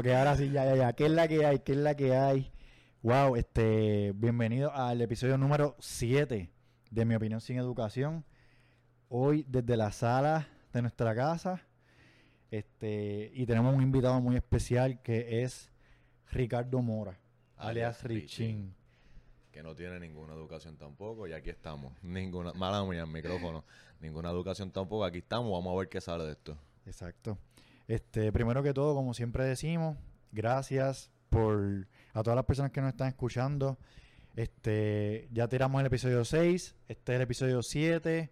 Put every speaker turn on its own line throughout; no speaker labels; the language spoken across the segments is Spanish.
Ok, ahora sí, ya, ya, ya. ¿Qué es la que hay? ¿Qué es la que hay? Wow, este, bienvenido al episodio número 7 de Mi Opinión Sin Educación. Hoy desde la sala de nuestra casa. Este, y tenemos un invitado muy especial que es Ricardo Mora, alias, Richin.
Que no tiene ninguna educación tampoco, y aquí estamos. Ninguna, mala mía, el micrófono. ninguna educación tampoco, aquí estamos, vamos a ver qué sale de esto.
Exacto. Este, primero que todo, como siempre decimos, gracias por a todas las personas que nos están escuchando. Este, ya tiramos el episodio 6, este es el episodio 7.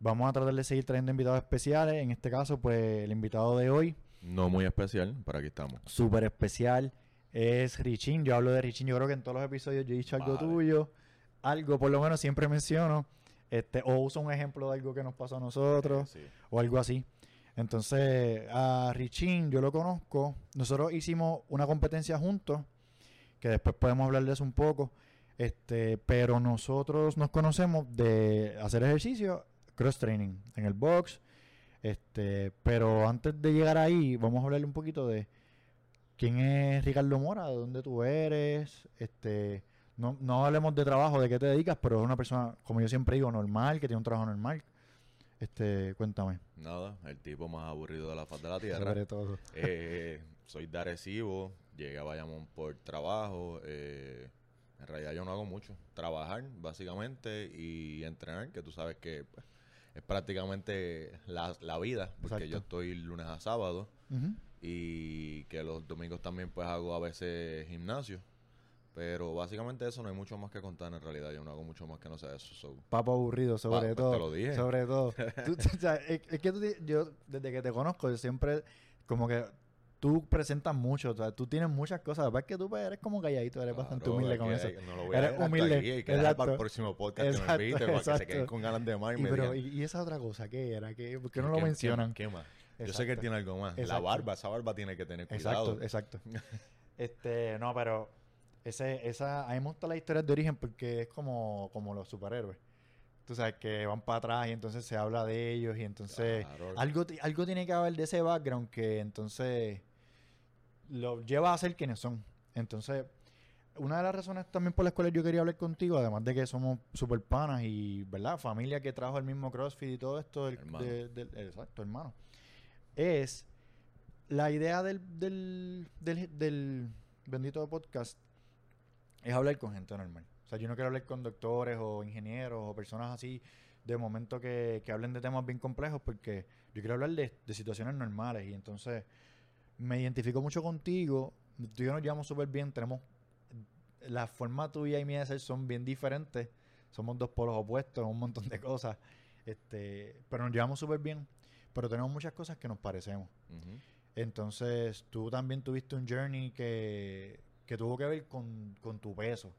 Vamos a tratar de seguir trayendo invitados especiales. En este caso, pues el invitado de hoy.
No muy especial, pero aquí estamos.
Súper especial. Es Richin. Yo hablo de Richin. Yo creo que en todos los episodios yo he dicho algo tuyo. Algo, por lo menos siempre menciono. Este, o uso un ejemplo de algo que nos pasó a nosotros. O algo así. Entonces, a Richin yo lo conozco. Nosotros hicimos una competencia juntos, que después podemos hablar de eso un poco. Este, pero nosotros nos conocemos de hacer ejercicio, cross training, en el box. Este, pero antes de llegar ahí, vamos a hablarle un poquito de quién es Ricardo Mora, de dónde tú eres, este, no, no hablemos de trabajo, de qué te dedicas, pero es una persona, como yo siempre digo, normal, que tiene un trabajo normal. Este, cuéntame.
Nada, el tipo más aburrido de la faz de la tierra.
Sobre todo.
Eh, soy de Arecibo, llegué a Bayamón por trabajo. Eh, en realidad yo no hago mucho. Trabajar, básicamente, y entrenar, que tú sabes que pues, es prácticamente la, la vida, porque yo estoy lunes a sábado y que los domingos también pues hago a veces gimnasio. Pero básicamente eso no hay mucho más que contar en realidad. Yo no hago mucho más que no sé eso. So.
Papo aburrido, sobre
pues,
todo.
te lo dije.
Sobre todo. es, que tú, yo, desde que te conozco, yo siempre, como que tú presentas mucho. O sea, tú tienes muchas cosas. La es que tú pues, eres como calladito, eres bastante humilde con eso.
No lo voy
eres
a
humilde.
Aquí, hay que para el próximo podcast que me invite, para que se queden con ganas de más.
Y, pero, ¿y, esa otra cosa qué era? ¿Qué, ¿Por qué no lo mencionan?
¿Qué, más? Yo sé que él tiene algo más. La barba, esa barba tiene que tener
cuidado. Exacto, exacto. este, no, pero ese, esa, a mí me gusta la historia de origen porque es como, como los superhéroes. Tú sabes que van para atrás y entonces se habla de ellos y entonces algo, algo tiene que haber de ese background que entonces lo lleva a ser quienes son. Entonces, una de las razones también por las cuales yo quería hablar contigo, además de que somos super panas y, ¿verdad? Familia que trajo el mismo CrossFit y todo esto, del, exacto, hermano, es la idea del, del, del, del bendito podcast es hablar con gente normal. O sea, yo no quiero hablar con doctores o ingenieros o personas así de momento que, que hablen de temas bien complejos porque yo quiero hablar de, de, situaciones normales y entonces me identifico mucho contigo. Tú y yo nos llevamos súper bien, tenemos la forma tuya y mía de ser son bien diferentes. Somos dos polos opuestos un montón de cosas. Este, pero nos llevamos súper bien. Pero tenemos muchas cosas que nos parecemos. Entonces, tú también tuviste un journey que, que tuvo que ver con, tu peso.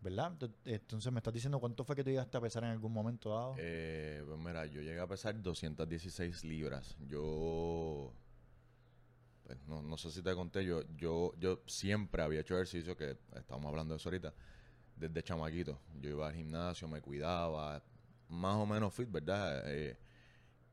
¿Verdad? Entonces me estás diciendo cuánto fue que tú llegaste a pesar en algún momento dado.
Eh, pues mira, yo llegué a pesar 216 libras. Yo pues, no, no, sé si te conté, yo, yo, yo siempre había hecho ejercicio, que estamos hablando de eso ahorita, desde chamaquito. Yo iba al gimnasio, me cuidaba, más o menos fit, ¿verdad? Eh,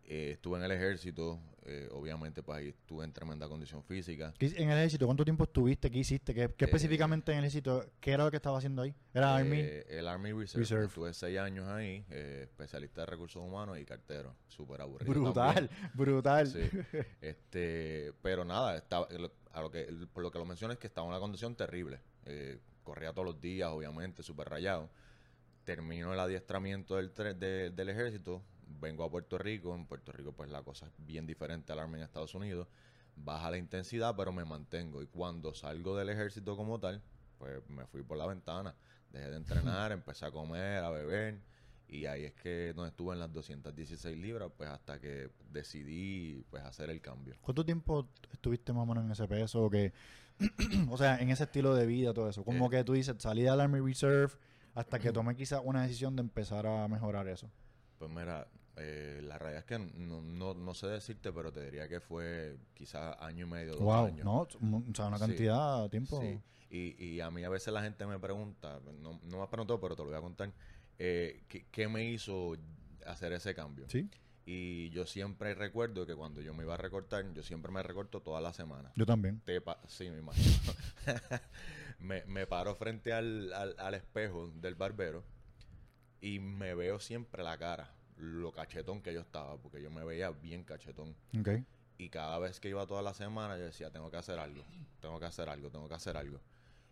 eh, estuve en el ejército, eh, obviamente pues ahí estuve en tremenda condición física.
¿En el ejército cuánto tiempo estuviste? ¿Qué hiciste? ¿Qué, qué eh, específicamente en el ejército? ¿Qué era lo que estaba haciendo ahí? ¿Era Army?
El Army Reserve. Estuve seis años ahí, especialista de recursos humanos y cartero. Súper aburrido.
Brutal, brutal.
Sí. este, pero nada, estaba, a lo que, por lo que lo menciono es que estaba en una condición terrible. corría todos los días, obviamente, súper rayado. Termino el adiestramiento del, del ejército, vengo a Puerto Rico, en Puerto Rico pues la cosa es bien diferente al arma en Estados Unidos, baja la intensidad pero me mantengo y cuando salgo del ejército como tal, pues me fui por la ventana, dejé de entrenar, empecé a comer, a beber y ahí es que no estuve en las 216 libras pues hasta que decidí pues hacer el cambio.
¿Cuánto tiempo estuviste más o menos en ese peso o que o sea, en ese estilo de vida todo eso? Como eh. que tú dices, salí del Army Reserve hasta que tomé quizá una decisión de empezar a mejorar eso.
Pues mira, eh, la realidad es que no, no, sé decirte, pero te diría que fue quizás año y medio, dos
wow,
años.
No, o sea, una cantidad de tiempo. Sí.
Y, y a mí a veces la gente me pregunta, no, no me preguntado, pero te lo voy a contar, eh, ¿qué, me hizo hacer ese cambio?
Sí.
Y yo siempre recuerdo que cuando yo me iba a recortar, yo siempre me recorto toda la semana.
Yo también.
Te sí, me imagino. me, me paro frente al, al- al espejo del barbero y me veo siempre la cara, lo cachetón que yo estaba, porque yo me veía bien cachetón. Y cada vez que iba toda la semana, yo decía, tengo que hacer algo, tengo que hacer algo, tengo que hacer algo.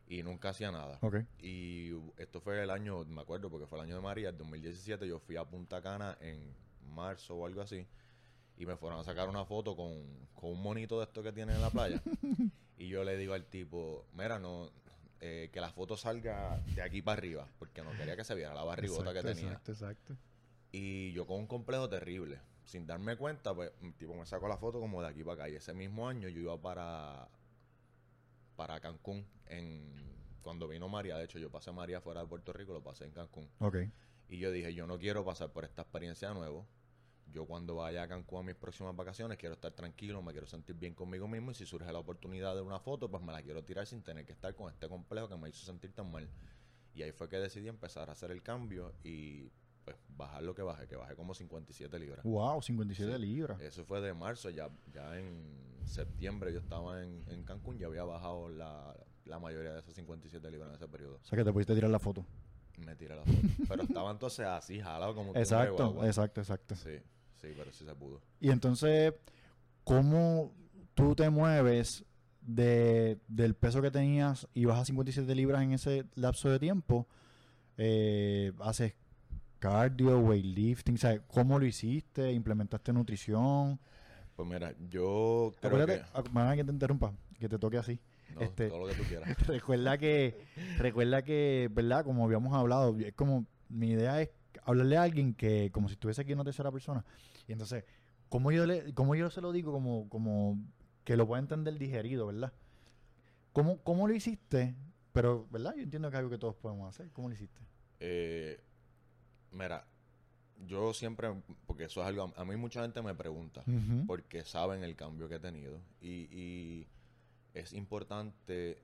Y nunca hacía nada. Y esto fue el año, me acuerdo, porque fue el año de María, el 2017, yo fui a Punta Cana en marzo o algo así, y me fueron a sacar una foto con, con un monito de esto que tienen en la playa. y yo le digo al tipo, mira, no, eh, que la foto salga de aquí para arriba, porque no quería que se viera la barrigota
Exacto,
que tenía.
Exacto, exacto.
Y yo con un complejo terrible. Sin darme cuenta, pues, tipo me sacó la foto como de aquí para acá. Y ese mismo año yo iba para, para Cancún. En, cuando vino María, de hecho, yo pasé María fuera de Puerto Rico, lo pasé en Cancún.
Ok.
Y yo dije, yo no quiero pasar por esta experiencia de nuevo. Yo cuando vaya a Cancún a mis próximas vacaciones quiero estar tranquilo, me quiero sentir bien conmigo mismo y si surge la oportunidad de una foto, pues me la quiero tirar sin tener que estar con este complejo que me hizo sentir tan mal. Y ahí fue que decidí empezar a hacer el cambio y pues bajar lo que bajé, que bajé como 57 libras.
Wow, 57
Sí.
libras.
Eso fue de marzo, ya, ya en septiembre yo estaba en, en Cancún y había bajado la, la mayoría de esos 57 libras en ese periodo.
O sea que te pudiste tirar la foto.
Me tiré la foto. Pero estaba entonces así, jalado como
Exacto,
guagua.
exacto, exacto.
Sí, sí, pero sí se pudo.
Y entonces, ¿cómo tú te mueves de, del peso que tenías y bajas 57 libras en ese lapso de tiempo? Eh, ¿Haces cardio, weightlifting? ¿sabes? ¿Cómo lo hiciste? ¿Implementaste nutrición?
Pues mira, yo creo
Acuérdate,
que...
perdona que te interrumpa, que te toque así.
No,
este-
todo lo que tú quieras.
recuerda que, recuerda que, ¿verdad? Como habíamos hablado, es como, mi idea es hablarle a alguien que, como si estuviese aquí una tercera persona. Y entonces, ¿cómo yo, le, cómo yo se lo digo? Como, como que lo pueda entender digerido, ¿verdad? ¿Cómo, ¿Cómo lo hiciste? Pero, ¿verdad? Yo entiendo que es algo que todos podemos hacer. ¿Cómo lo hiciste?
Eh, mira, yo siempre, porque eso es algo, a mí mucha gente me pregunta, porque saben el cambio que he tenido. Y, y es importante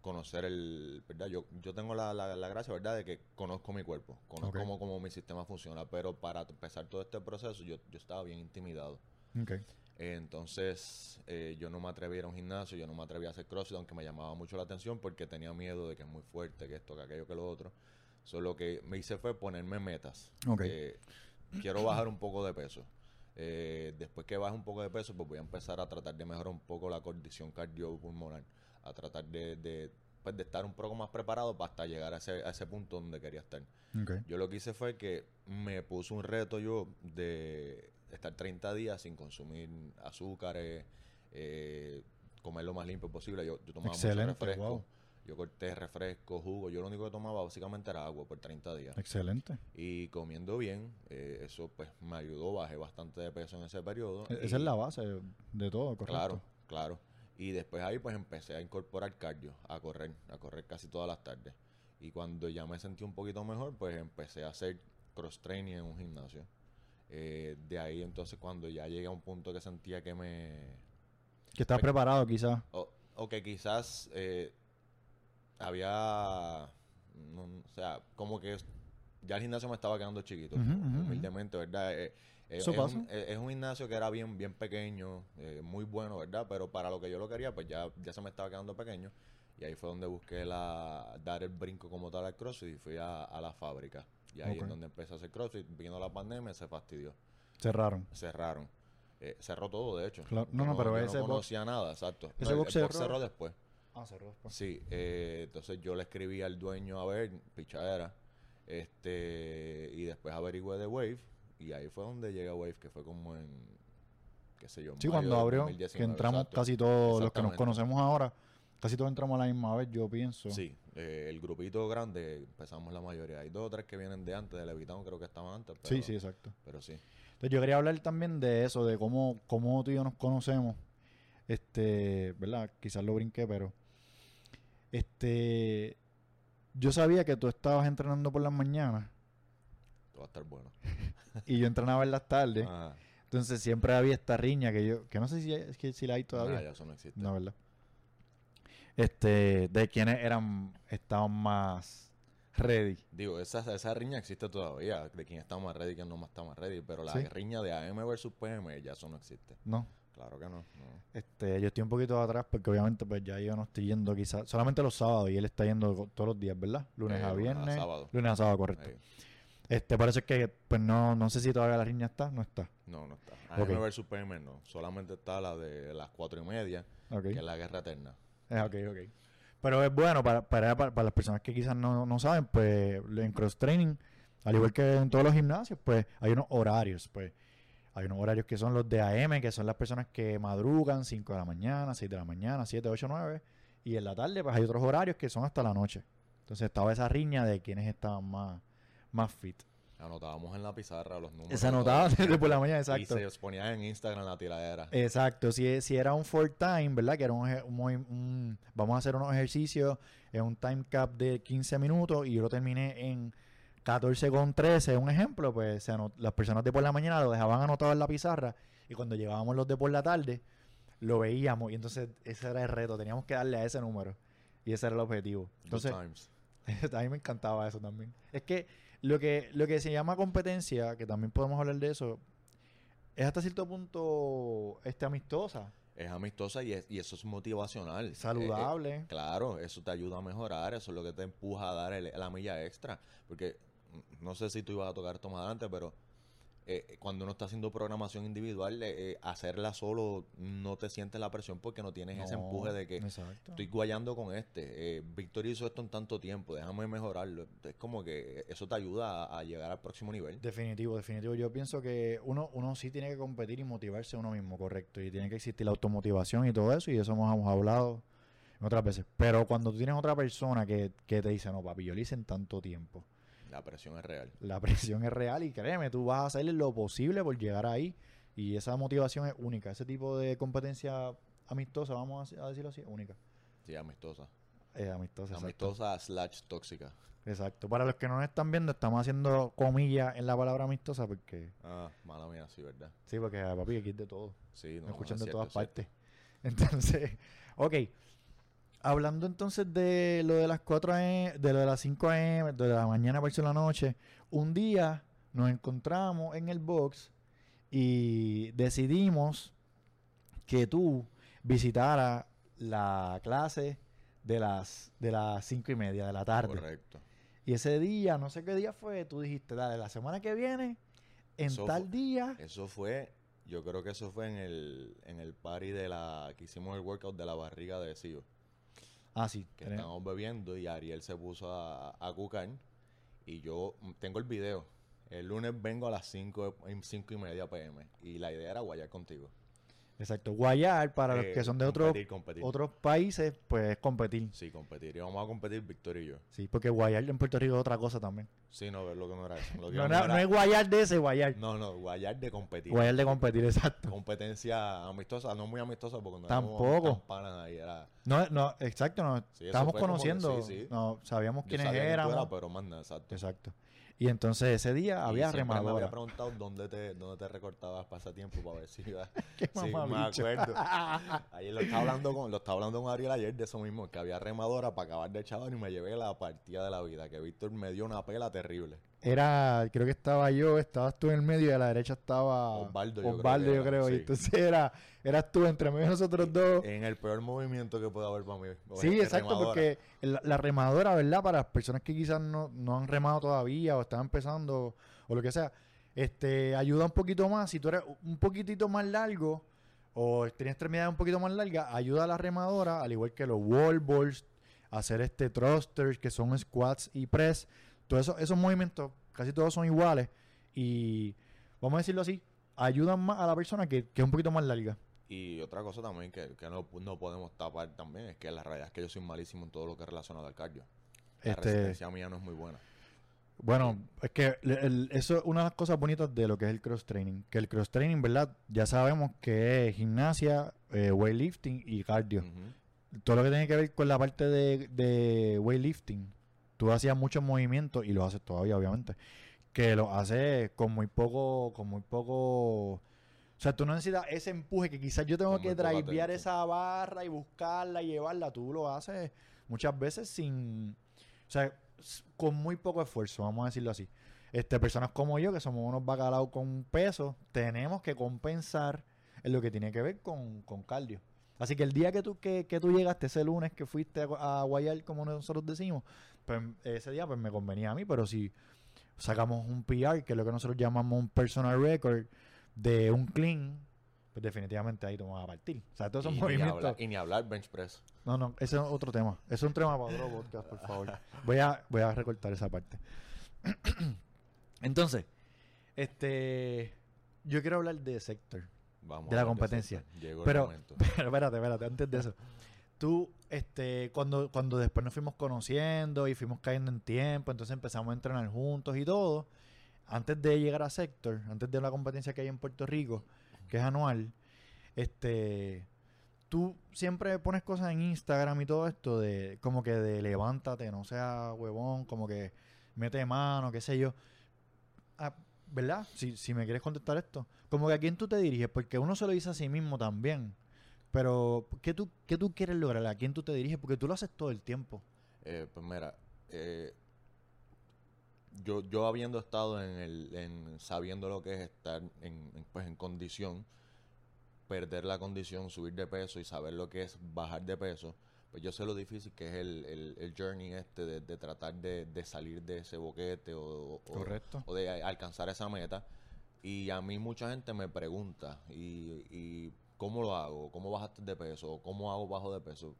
conocer el, ¿verdad? Yo, yo tengo la, la, la gracia, ¿verdad? De que conozco mi cuerpo, conozco cómo, cómo mi sistema funciona, pero para empezar todo este proceso yo, yo estaba bien intimidado.
Ok.
Eh, Entonces, eh, yo no me atreví a ir a un gimnasio, yo no me atreví a hacer crossfit, aunque me llamaba mucho la atención porque tenía miedo de que es muy fuerte, que esto, que aquello, que lo otro. Solo lo que me hice fue ponerme metas. Eh, quiero bajar un poco de peso. Eh, después que baje un poco de peso, pues voy a empezar a tratar de mejorar un poco la condición cardiopulmonar, a tratar de, de, pues, de estar un poco más preparado para hasta llegar a ese, a ese punto donde quería estar. Yo lo que hice fue que me puse un reto yo de estar 30 días sin consumir azúcares, eh, comer lo más limpio posible. Yo, yo tomaba
Excelente,
mucho refresco.
wow.
Yo corté refresco, jugo. Yo lo único que tomaba básicamente era agua por 30 días.
Excelente.
Y comiendo bien, eh, eso pues me ayudó, bajé bastante de peso en ese periodo.
E-
y-
Esa es la base de todo, ¿correcto?
Claro, claro. Y después ahí pues empecé a incorporar cardio, a correr, a correr casi todas las tardes. Y cuando ya me sentí un poquito mejor, pues empecé a hacer cross training en un gimnasio. Eh, de ahí entonces cuando ya llegué a un punto que sentía que me...
Que estás preparado quizás.
O, o que quizás eh, había... no, o sea, como que ya el gimnasio me estaba quedando chiquito, humildemente, ¿verdad? Eh, eh,
Eso
es,
pasa.
Un, eh, es un gimnasio que era bien, bien pequeño, eh, muy bueno, ¿verdad? Pero para lo que yo lo quería, pues ya, ya se me estaba quedando pequeño. Y ahí fue donde busqué la, dar el brinco como tal al CrossFit y fui a, a la fábrica. Y ahí
Ok.
es donde empecé a hacer CrossFit. Vino la pandemia, se fastidió.
Cerraron.
Cerraron. Cerró todo, de hecho.
Claro. No, no, pero
yo
ese
no
box-
conocía nada, exacto.
ese
No, el-
box
el box
cerró.
cerró después.
Ah, cerró después.
Sí, eh, entonces yo le escribí al dueño a ver, pichadera, este, y después averigüé de Wave, y ahí fue donde llegué a Wave, que fue como en, qué sé yo,
Sí, cuando abrió,
2019,
que entramos
exacto.
casi todos los que nos conocemos ahora, casi todos entramos a la misma vez, yo pienso.
Sí, eh, el grupito grande empezamos la mayoría. Hay dos o tres que vienen de antes, de Levitown creo que estaban antes, pero
sí, sí, exacto.
pero sí.
Entonces yo quería hablar también de eso, de cómo, cómo tú y yo nos conocemos. Este, ¿verdad? Quizás lo brinqué, pero este yo sabía que tú estabas entrenando por las mañanas
Esto va a estar bueno.
y yo entrenaba en las tardes.
Ajá.
Entonces siempre había esta riña que yo, que no sé si, es que si la hay todavía.
Nah, ya eso no existe.
No, ¿verdad? Este, de quienes eran, estaban más ready.
Digo, esa, esa riña existe todavía, de quién está más ready y quién no está más ready, pero la
Sí.
riña de AM versus PM ya eso no existe.
No.
Claro que no. no.
Este, yo estoy un poquito atrás porque obviamente pues ya yo no estoy yendo quizás solamente los sábados y él está yendo todos los días, ¿verdad? Lunes
Eh,
a
lunes a
viernes.
sábado.
Lunes a sábado, correcto.
Ahí.
Este, es que pues no, no sé si todavía la riña está, no está.
No, no está. AM
Ok.
versus PM no. Solamente está la de las cuatro y media, que es la guerra eterna.
Eh, ok, ok. Pero es bueno para, para, para, para las personas que quizás no, no saben, pues en cross training, al igual que en todos los gimnasios, pues hay unos horarios, pues hay unos horarios que son los de AM, que son las personas que madrugan 5 de la mañana, 6 de la mañana, 7, 8, 9, y en la tarde pues hay otros horarios que son hasta la noche. Entonces estaba esa riña de quienes estaban más, más fit.
Anotábamos en la pizarra los números.
Se
y todo.
anotaba desde por la mañana,
Y
exacto.
se ponía en Instagram la tiradera.
Exacto, si, si era un full time, ¿verdad? Que era un, un un- vamos a hacer unos ejercicios en un time cap de 15 minutos y yo lo terminé en 14 con 13, un ejemplo, pues se las personas de por la mañana lo dejaban anotado en la pizarra y cuando llegábamos los de por la tarde lo veíamos y entonces ese era el reto, teníamos que darle a ese número y ese era el objetivo. Entonces, a mí me encantaba eso también. Es que lo que lo que se llama competencia, que también podemos hablar de eso, es hasta cierto punto este amistosa,
Es amistosa y, es- y eso es motivacional. Eh, eh,
saludable.
Claro, eso te ayuda a mejorar, eso es lo que te empuja a dar el- la milla extra. Porque no sé si tú ibas a tocar esto más adelante, pero eh, cuando uno está haciendo programación individual, eh, eh, hacerla solo no te sientes la presión porque no tienes ese empuje de que
Exacto.
estoy guayando con este. Eh, Víctor hizo esto en tanto tiempo, déjame mejorarlo. Es como que eso te ayuda a, a llegar al próximo nivel.
Definitivo, definitivo. Yo pienso que uno, uno sí tiene que competir y motivarse uno mismo, correcto. Y tiene que existir la automotivación y todo eso, y eso hemos, hemos hablado en otras veces. Pero cuando tú tienes otra persona que, que te dice, no, papi, yo lo hice en tanto tiempo,
La presión es real.
la presión es real y créeme, tú vas a hacer lo posible por llegar ahí. Y esa motivación es única. Ese tipo de competencia amistosa, vamos a, decirlo así, única.
Sí, amistosa.
Eh, amistosa, exacto.
Amistosa slash tóxica.
Exacto. Para los que no nos están viendo, estamos haciendo comillas en la palabra amistosa porque...
Ah, mala mía, sí, ¿verdad?
Sí, porque papi, aquí es de todo.
Sí, no,
Me escuchan
es
de
cierto,
todas
es
partes. Entonces, ok. Hablando entonces de lo de las 4 AM, de lo de las 5 AM, de la mañana versus la noche, un día nos encontramos en el box y decidimos que tú visitaras la clase de las de las 5 y media de la tarde.
Correcto.
Y ese día, no sé qué día fue, tú dijiste, dale, la semana que viene, en
Eso
tal día,
Eso fue, yo creo que eso fue en el, en el party de la, que hicimos el workout de la barriga de Sio.
Ah, sí,
Que
tenemos-
estábamos bebiendo y Ariel se puso a, a cucar. Y yo tengo el video. El lunes vengo a las 5 cinco y media pm. Y la idea era guayar contigo.
Exacto. Guayar, para los
Eh,
que son de otros
competir,
otros países, pues competir.
Sí, competir. Y vamos a competir Víctor y yo.
Sí, porque guayar en Puerto Rico es otra cosa también.
Sí, no, lo que no era eso. Lo que
No,
era-
es guayar de ese, guayar.
no, no, guayar de competir.
Guayar de competir, exacto.
Competencia amistosa, no muy amistosa porque no
Tampoco.
ahí. Era,
No, no, exacto, no.
Sí,
estábamos
como
conociendo,
sí, sí.
no, sabíamos
yo
quiénes éramos.
eras, pero más nada, exacto.
Exacto. Y entonces ese día
Y
había
siempre Me
remadora.
había preguntado dónde te, dónde te recortabas pasatiempo para ver si iba.
Qué
sí, me acuerdo. Ayer lo estaba hablando con, lo estaba hablando con Ariel ayer de eso mismo, que había remadora para acabar de chaval y me llevé la partida de la vida, que Víctor me dio una pela terrible.
Era, creo que estaba yo, estabas tú en el medio y a la derecha estaba
Osvaldo, yo creo
Osvaldo,
que
yo creo. Y
sí.
entonces era, eras tú entre medio de nosotros dos.
En el peor movimiento que puede haber para mí.
Sí, exacto,
remadora.
porque la, la remadora, ¿verdad? Para las personas que quizás no, no han remado todavía o están empezando o lo que sea, este, ayuda un poquito más. Si tú eres un poquitito más largo o tienes extremidades un poquito más largas, ayuda a la remadora, al igual que los wall balls, hacer este thrusters, que son squats y press. Todos esos, esos movimientos, casi todos son iguales y, vamos a decirlo así, ayudan más a la persona que, que es un poquito más larga.
Y otra cosa también que, que no, no podemos tapar también es que la realidad es que yo soy malísimo en todo lo que es relacionado al cardio. La
Este,
resistencia mía no es muy buena.
Bueno, es que el- el- eso es una de las cosas bonitas de lo que es el cross training. Que el cross training, ¿verdad? Ya sabemos que es gimnasia, eh, weightlifting y cardio. Todo lo que tiene que ver con la parte de, de weightlifting, tú hacías muchos movimientos y lo haces todavía, obviamente. Que lo haces con muy poco, con muy poco. O sea, tú no necesitas ese empuje que quizás yo tengo
Con
que drivear esa barra y buscarla y llevarla. Tú lo haces muchas veces sin. O sea, con muy poco esfuerzo, vamos a decirlo así. Este, personas como yo, que somos unos bacalaos con peso, tenemos que compensar en lo que tiene que ver con, con cardio. Así que el día que tú, que, que tú llegaste, ese lunes que fuiste a, a guayar, como nosotros decimos, pues ese día pues me convenía a mí, pero si sacamos un PR, que es lo que nosotros llamamos un personal record de un clean, pues definitivamente ahí te vas a partir. O sea, todos esos
y, ni
movimientos...
hablar, y ni hablar bench press.
No, no, ese es otro tema. Es un tema para otro podcast, por favor. Voy a, voy a recortar esa parte. Entonces, este, yo quiero hablar de sector.
Vamos
De la competencia.
Llegó el
Pero-
momento.
Pero espérate, espérate, antes de eso. Tú, este, cuando, cuando después nos fuimos conociendo y fuimos cayendo en tiempo, entonces empezamos a entrenar juntos y todo. Antes de llegar a sector, antes de la competencia que hay en Puerto Rico, que es anual, este, tú siempre pones cosas en Instagram y todo esto de, como que de levántate, no sea huevón, como que mete mano, qué sé yo. Ah, ¿Verdad? Si, si me quieres contestar esto. Como que a quién tú te diriges, porque uno se lo dice a sí mismo también. Pero, ¿qué tú, qué tú quieres lograr? ¿A quién tú te diriges? Porque tú lo haces todo el tiempo.
Eh, pues mira, eh, yo, yo habiendo estado en el, en sabiendo lo que es estar en, en, pues en condición, perder la condición, subir de peso y saber lo que es bajar de peso, pues yo sé lo difícil que es el, el, el journey este de, de tratar de, de salir de ese boquete o, o-
Correcto.
o de alcanzar esa meta. Y a mí mucha gente me pregunta, y, y ¿cómo lo hago? ¿Cómo bajaste de peso? ¿Cómo hago bajo de peso?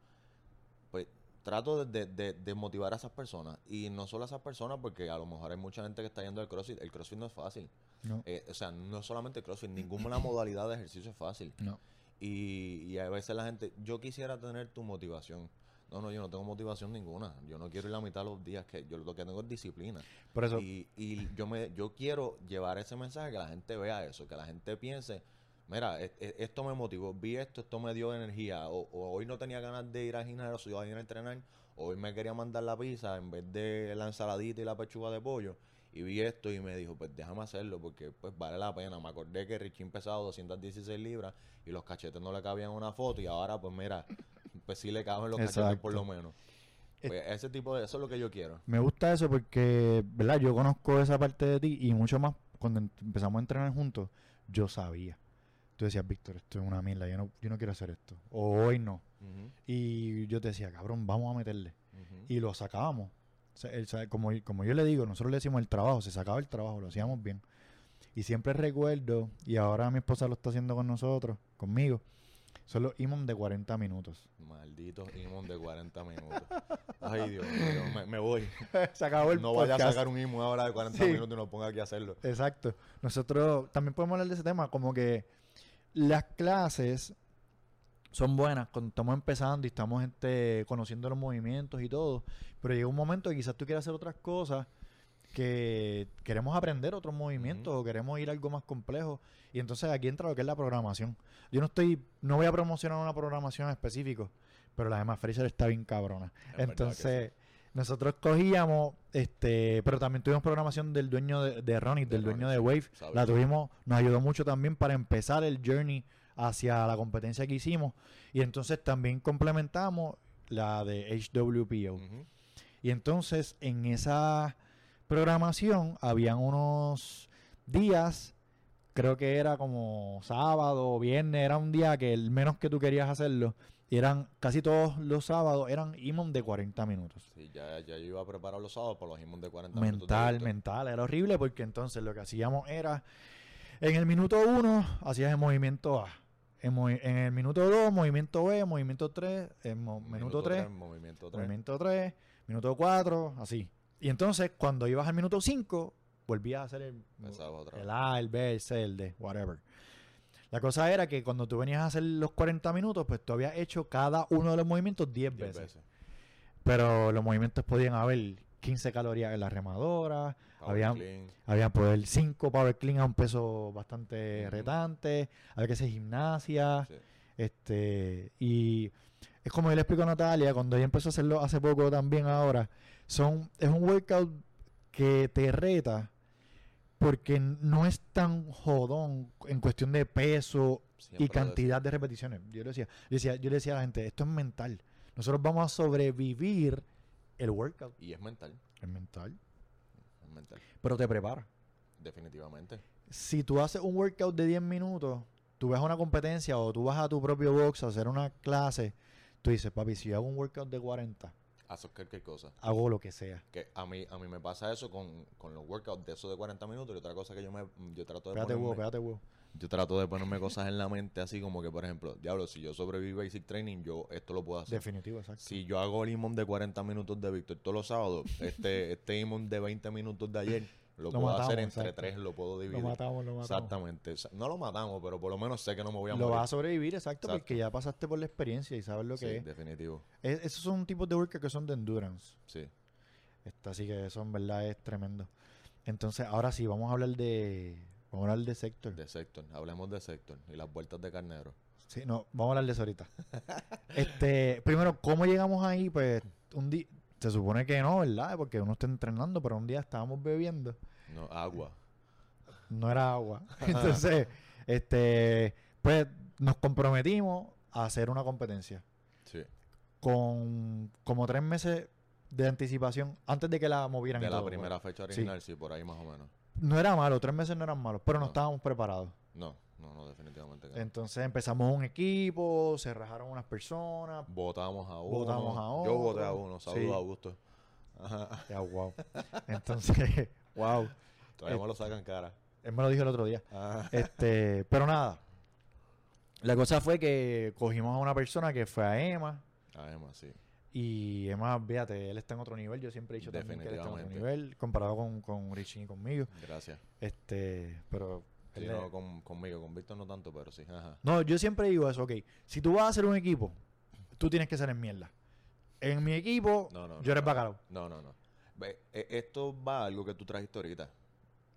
Trato de, de- de motivar a esas personas. Y no solo a esas personas, porque a lo mejor hay mucha gente que está yendo al CrossFit. El CrossFit no es fácil.
No.
Eh, o sea, no solamente el CrossFit, ninguna modalidad de ejercicio es fácil.
No.
Y, y a veces la gente, yo quisiera tener tu motivación. No, no, yo no tengo motivación ninguna. Yo no quiero ir la mitad de los días que yo lo que tengo es disciplina.
Por eso,
Y, y yo me yo quiero llevar ese mensaje que la gente vea eso, que la gente piense, mira, e- e- esto me motivó, vi esto, esto me dio energía, o, o hoy no tenía ganas de ir al gimnasio, iba a ir a entrenar, o hoy me quería mandar la pizza en vez de la ensaladita y la pechuga de pollo, y vi esto y me dijo, pues déjame hacerlo, porque pues vale la pena. Me acordé que Richie pesaba 216 libras y los cachetes no le cabían una foto, y ahora pues mira, pues sí le caben los cachetes por
Exacto.
lo menos. Pues, ese tipo de, eso es lo que yo quiero.
me gusta eso porque, ¿verdad? Yo conozco esa parte de ti y mucho más cuando empezamos a entrenar juntos, yo sabía. Tú decías, Víctor, esto es una mierda, yo no, yo no quiero hacer esto. O hoy no. Y yo te decía, cabrón, vamos a meterle. y lo sacábamos. O sea, el- sa- como, como yo le digo, nosotros le decimos el trabajo, se sacaba el trabajo, lo hacíamos bien. Y siempre recuerdo, y ahora mi esposa lo está haciendo con nosotros, conmigo, son los imam de 40 minutos.
Maldito Imon de 40 minutos. Ay, Dios mío, me, me voy.
se acabó el
No vaya a
podcast.
sacar un Imon ahora de 40
Sí.
minutos y nos ponga aquí a hacerlo.
Exacto. Nosotros también podemos hablar de ese tema, como que las clases son buenas cuando estamos empezando y estamos este, conociendo los movimientos y todo, pero llega un momento que quizás tú quieras hacer otras cosas que queremos aprender otros movimientos o queremos ir a algo más complejo y entonces aquí entra lo que es la programación. Yo no estoy, no voy a promocionar una programación específica, pero la de Matt Fraser está bien cabrona.
Es
Entonces, nosotros cogíamos, este, pero también tuvimos programación del dueño de, de Ronnie,
De
del dueño de Wave. La tuvimos, nos ayudó mucho también para empezar el journey hacia la competencia que hicimos. Y entonces también complementamos la de HWPO. Y entonces en esa programación habían unos días, creo que era como sábado o viernes, era un día que el menos que tú querías hacerlo, eran casi todos los sábados, eran imam de 40 minutos.
Sí, ya, ya yo iba a preparar los sábados para los Imon de 40 minutos. de
Mental, mental, era horrible porque entonces lo que hacíamos era, en el minuto 1 hacías el movimiento A, en, en el minuto 2 movimiento B, movimiento 3, en mo- minuto 3
tres, movimiento 3.
Movimiento 3, minuto 4, así. Y entonces, cuando ibas al minuto 5, volvías a hacer el, el. A, el B, el C, el D, whatever. La cosa era que cuando tú venías a hacer los 40 minutos, pues tú habías hecho cada uno de los movimientos 10
10
veces.
veces.
Pero los movimientos podían haber 15 calorías en la remadora,
Power
Había-
clean.
había poder 5 power clean a un peso bastante retante, había que hacer gimnasia,
Sí.
este, y es como yo le explico a Natalia, cuando ella empezó a hacerlo hace poco también ahora, son, es un workout que te reta porque no es tan jodón en cuestión de peso
Siempre
y cantidad de repeticiones. Yo le decía, yo decía, yo le decía a la gente, esto es mental. Nosotros vamos a sobrevivir el workout.
Y es mental.
Es mental.
Es mental.
Pero te prepara.
Definitivamente.
Si tú haces un workout de 10 minutos, tú vas a una competencia o tú vas a tu propio box a hacer una clase, tú dices, papi, si yo hago un workout de 40,
Haces cualquier cosa.
hago lo que sea.
Que a mí, a mí me pasa eso con, con los workouts de esos de 40 minutos y otra cosa que yo me yo trato de
Pégate
ponerme,
huevo, pégate huevo.
yo trato de ponerme cosas en la mente así como que por ejemplo, diablo, si yo sobrevivo a basic training, yo esto lo puedo hacer.
Definitivo, exacto.
Si yo hago el imón de 40 minutos de Víctor todos los sábados, este este imón de 20 minutos de ayer lo,
Lo
puedo hacer entre
exacto.
tres, lo puedo
Lo
dividir.
matamos, lo matamos.
Exactamente. O sea, No lo matamos, pero por lo menos sé que no me voy a
Lo
morir.
vas a sobrevivir, exacto,
Exacto.
porque ya pasaste por la experiencia y sabes lo
sí,
que es.
definitivo.
Es- Esos son tipos de workout que son de endurance.
Sí.
Esta, así que eso en verdad es tremendo. Entonces, ahora sí, vamos a hablar de. Vamos a hablar de sector.
De sector. Hablemos de sector y las vueltas de carnero.
Sí, no, vamos a hablar de eso ahorita. este, primero, ¿cómo llegamos ahí? Pues un día, se supone que no, ¿verdad? Porque uno está entrenando, pero un día estábamos bebiendo,
No, agua.
no era agua. Entonces, este, pues nos comprometimos a hacer una competencia
Sí.
con como tres meses de anticipación antes de que la movieran. y
De la
todo,
primera
pues.
fecha original, sí. por ahí más o menos.
No era malo, tres meses no eran malos, pero no,
No.
estábamos preparados.
No, no, no, definitivamente. que no.
Entonces empezamos un equipo, se rajaron unas personas.
Votamos a uno.
Votamos a
Yo voté a
otro.
uno. Saludos
Sí.
a Augusto. Ajá.
Ya, wow. Entonces, wow.
Todavía
Eh.
me lo sacan cara.
Él me lo dijo el otro día.
Ajá.
Este, pero nada. La cosa fue que cogimos a una persona que fue a Emma.
Además, sí.
Y Emma, fíjate, él está en otro nivel. Yo siempre he dicho también que él está en otro nivel. Comparado con, con Richie y conmigo.
Gracias.
Este, pero.
Sí, no, con, conmigo, con Víctor no tanto, pero sí. Ajá.
No, yo siempre digo eso, ok. Si tú vas a hacer un equipo, tú tienes que ser en mierda. En mi equipo,
No, no,
yo eres
no.
bacalao.
No, no, no. Ve, eh, esto va a algo que tú trajiste ahorita.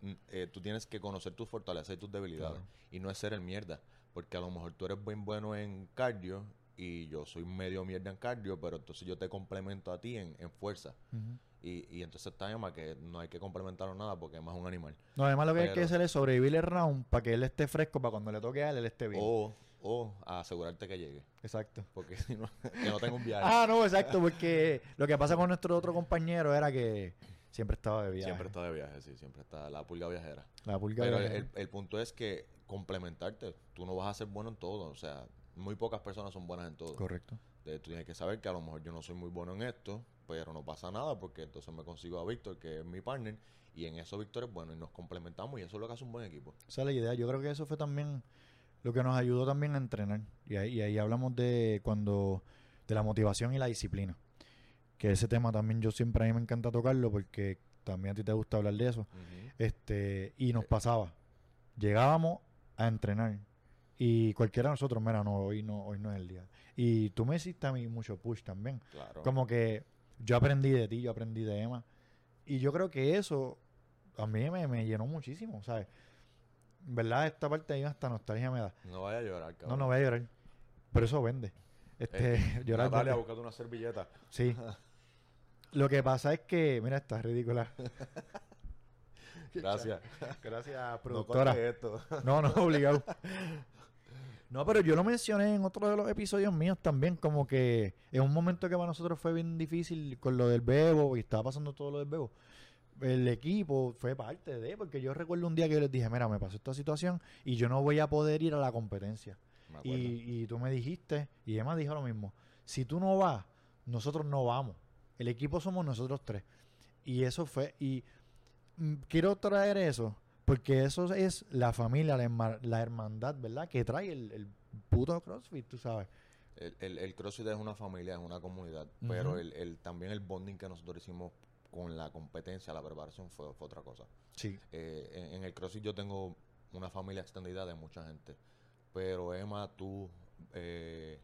Mm, eh, tú tienes que conocer tus fortalezas y tus debilidades.
Claro.
Y no es ser el mierda. Porque a lo mejor tú eres buen bueno en cardio y yo soy medio mierda en cardio, pero entonces yo te complemento a ti en, en fuerza. Y, y entonces está Emma que no hay que complementarlo nada porque Emma es un animal.
No, además lo que hay que
Pero-
hacer es sobrevivir el round para que él esté fresco, para cuando le toque a él, él esté bien.
O, o asegurarte que llegue.
Exacto.
Porque si no, que no tenga un viaje.
Ah, no, exacto, porque lo que pasa con nuestro otro compañero era que siempre estaba de viaje.
Siempre está de viaje, sí, siempre está la pulga viajera.
La pulga
Pero
de
el, el- punto es que complementarte, tú no vas a ser bueno en todo, o sea, muy pocas personas son buenas en todo.
Correcto.
Eh, tú tienes que saber que a lo mejor yo no soy muy bueno en esto, pero no pasa nada porque entonces me consigo a Víctor, que es mi partner, y en eso Víctor es bueno y nos complementamos y eso es lo que hace un buen equipo.
Esa es la idea. Yo creo que eso fue también lo que nos ayudó también a entrenar. Y ahí, y ahí hablamos de cuando de la motivación y la disciplina. Que ese tema también yo siempre a mí me encanta tocarlo porque también a ti te gusta hablar de eso. Este, y nos
Eh.
pasaba. Llegábamos a entrenar. Y cualquiera de nosotros, mira, no, hoy no, hoy no es el día. Y tú me hiciste a mí mucho push también.
Claro.
Como que yo aprendí de ti, yo aprendí de Emma. Y yo creo que eso a mí me, me llenó muchísimo, ¿sabes? En ¿Verdad? Esta parte ahí hasta nostalgia me da.
No vaya a llorar, cabrón.
No, no voy a llorar. Pero eso vende. Este, llorar
Natalia,
vende.
búscate una servilleta.
Sí. Lo que pasa es que, mira, está ridícula.
Gracias.
Gracias,
No
productora.
cortes esto.
No, no, obligado. No, pero yo lo mencioné en otro de los episodios míos también, como que en un momento que para nosotros fue bien difícil con lo del Bebo y estaba pasando todo lo del Bebo. El equipo fue parte de, porque yo recuerdo un día que yo les dije, mira, me pasó esta situación y yo no voy a poder ir a la competencia. Y, y tú me dijiste, y Emma dijo lo mismo, si tú no vas, nosotros no vamos. El equipo somos nosotros tres. Y eso fue, y mm, quiero traer eso, porque eso es la familia, la, herma- la hermandad, ¿verdad? Que trae el, el puto CrossFit, tú sabes.
El, el, el CrossFit es una familia, es una comunidad, pero el, el, también el bonding que nosotros hicimos con la competencia, la preparación, fue, fue otra cosa.
Sí.
Eh, en, en el CrossFit yo tengo una familia extendida de mucha gente, pero Emma, tú, eh,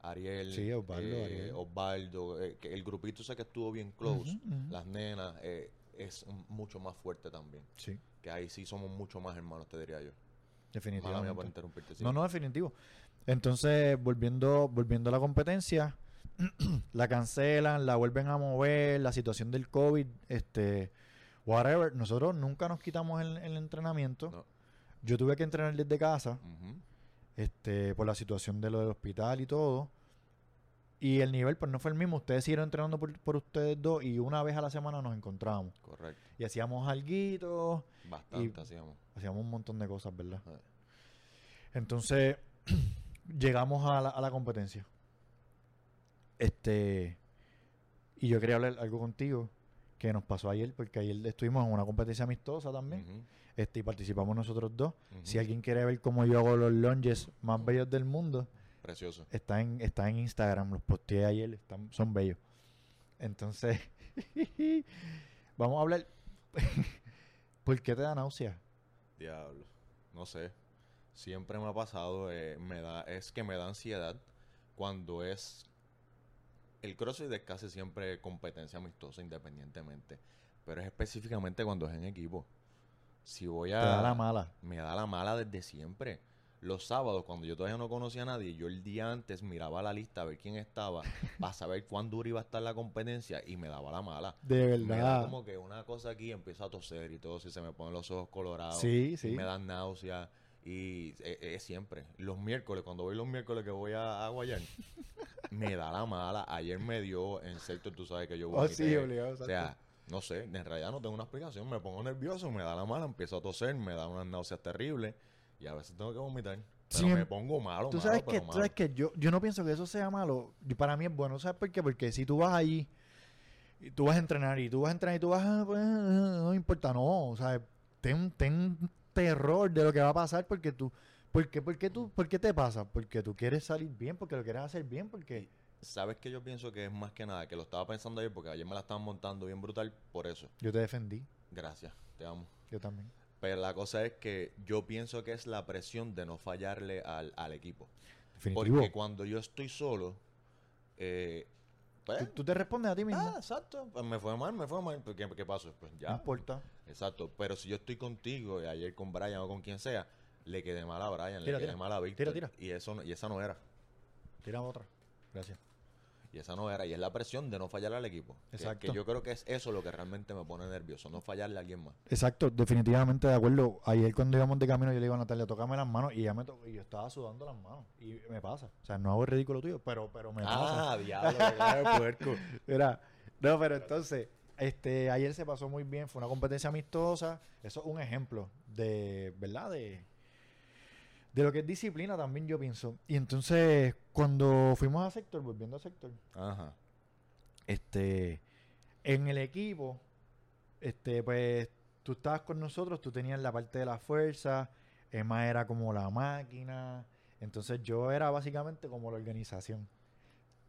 Ariel,
Sí, Osvaldo,
eh,
Ariel.
Osvaldo, eh, que el grupito sé que estuvo bien close, las nenas, eh, es mucho más fuerte también,
Sí,
que ahí sí somos mucho más hermanos, te diría yo.
Definitivamente.
sí.
No, no, definitivo. Entonces, volviendo, volviendo a la competencia, la cancelan, la vuelven a mover, la situación del COVID, este, whatever. Nosotros nunca nos quitamos el, el entrenamiento.
No.
Yo tuve que entrenar desde casa, este, por la situación de lo del hospital y todo. Y el nivel pues no fue el mismo. Ustedes siguieron entrenando por, por ustedes dos y una vez a la semana nos encontrábamos.
Correcto.
Y hacíamos alguito,
Bastante hacíamos.
hacíamos un montón de cosas, ¿verdad? Entonces, llegamos a la, a la competencia. Este. Y yo quería hablar algo contigo que nos pasó ayer, porque ayer estuvimos en una competencia amistosa también. Este, y participamos nosotros dos. Si alguien quiere ver cómo yo hago los lunges más bellos del mundo,
Precioso.
está en, está en Instagram. Los posteé ayer, están, son bellos. Entonces, vamos a hablar. ¿Por qué te da náusea?
Diablo. No sé. Siempre me ha pasado. eh, me da, es que me da ansiedad cuando es. El CrossFit es casi siempre competencia amistosa independientemente. Pero es específicamente cuando es en equipo. Si voy
Te
a.
da la mala.
Me da la mala desde siempre. Los sábados, cuando yo todavía no conocía a nadie, yo el día antes miraba la lista a ver quién estaba para saber cuán dura iba a estar la competencia y me daba la mala.
De
Me da
verdad.
como que una cosa aquí empiezo a toser y todo, si se me ponen los ojos colorados.
Sí,
me dan náusea. Y es, es siempre. Los miércoles, cuando voy los miércoles que voy a, a guayar, me da la mala. Ayer me dio en sector, tú sabes que yo
Oh,
vomité.
sí, obligado.
O sea, no sé, en realidad no tengo una explicación. Me pongo nervioso, me da la mala, empiezo a toser, me da unas náuseas terribles y a veces tengo que vomitar. Pero
Siem-
me pongo malo,
Tú
malo,
sabes que,
pero
tú
malo.
sabes que yo, yo no pienso que eso sea malo. Y para mí es bueno. ¿Sabes por qué? Porque si tú vas allí y tú vas a entrenar y tú vas a entrenar y tú vas a... pues, no importa, no. O sea, ten, ten terror de lo que va a pasar porque tú... ¿Por qué, por, qué tú, ¿Por qué te pasa? Porque tú quieres salir bien, porque lo quieres hacer bien, porque...
¿Sabes que yo pienso que es más que nada? Que lo estaba pensando ayer porque ayer me la estaban montando bien brutal por eso.
Yo te defendí,
Gracias, te amo.
yo también.
Pero la cosa es que yo pienso que es la presión de no fallarle al, al equipo.
Definitivo.
Porque cuando yo estoy solo, eh, pues,
Tú, tú te respondes a ti mismo.
ah, exacto, pues me fue mal, me fue mal. ¿Qué, qué pasó? Pues
no
ya,
importa.
exacto. Pero si yo estoy contigo, y ayer con Brian o con quien sea, le quedé mal a Brian,
Tira,
le quedé
tira.
mal a Víctor.
Tira, tira.
Y, eso, no- y esa no era.
Tira otra. Gracias.
Y esa no era. Y es la presión de no fallar al equipo.
Exacto.
Que, yo creo que es eso lo que realmente me pone nervioso, no fallarle a alguien más.
Exacto, definitivamente de acuerdo. Ayer cuando íbamos de camino yo le digo a Natalia, tócame las manos y ella me tocó y yo estaba sudando las manos y me pasa. O sea, no hago el ridículo tuyo, pero, pero me pasa.
Ah, diablo, de puerco.
Mira, no, pero entonces, este, ayer se pasó muy bien, fue una competencia amistosa. Eso es un ejemplo de, ¿verdad? De, de lo que es disciplina también, yo pienso. Y entonces, cuando fuimos a sector, volviendo a sector,
Ajá.
este, en el equipo, este, pues, tú estabas con nosotros, tú tenías la parte de la fuerza, Emma era como la máquina, entonces yo era básicamente como la organización.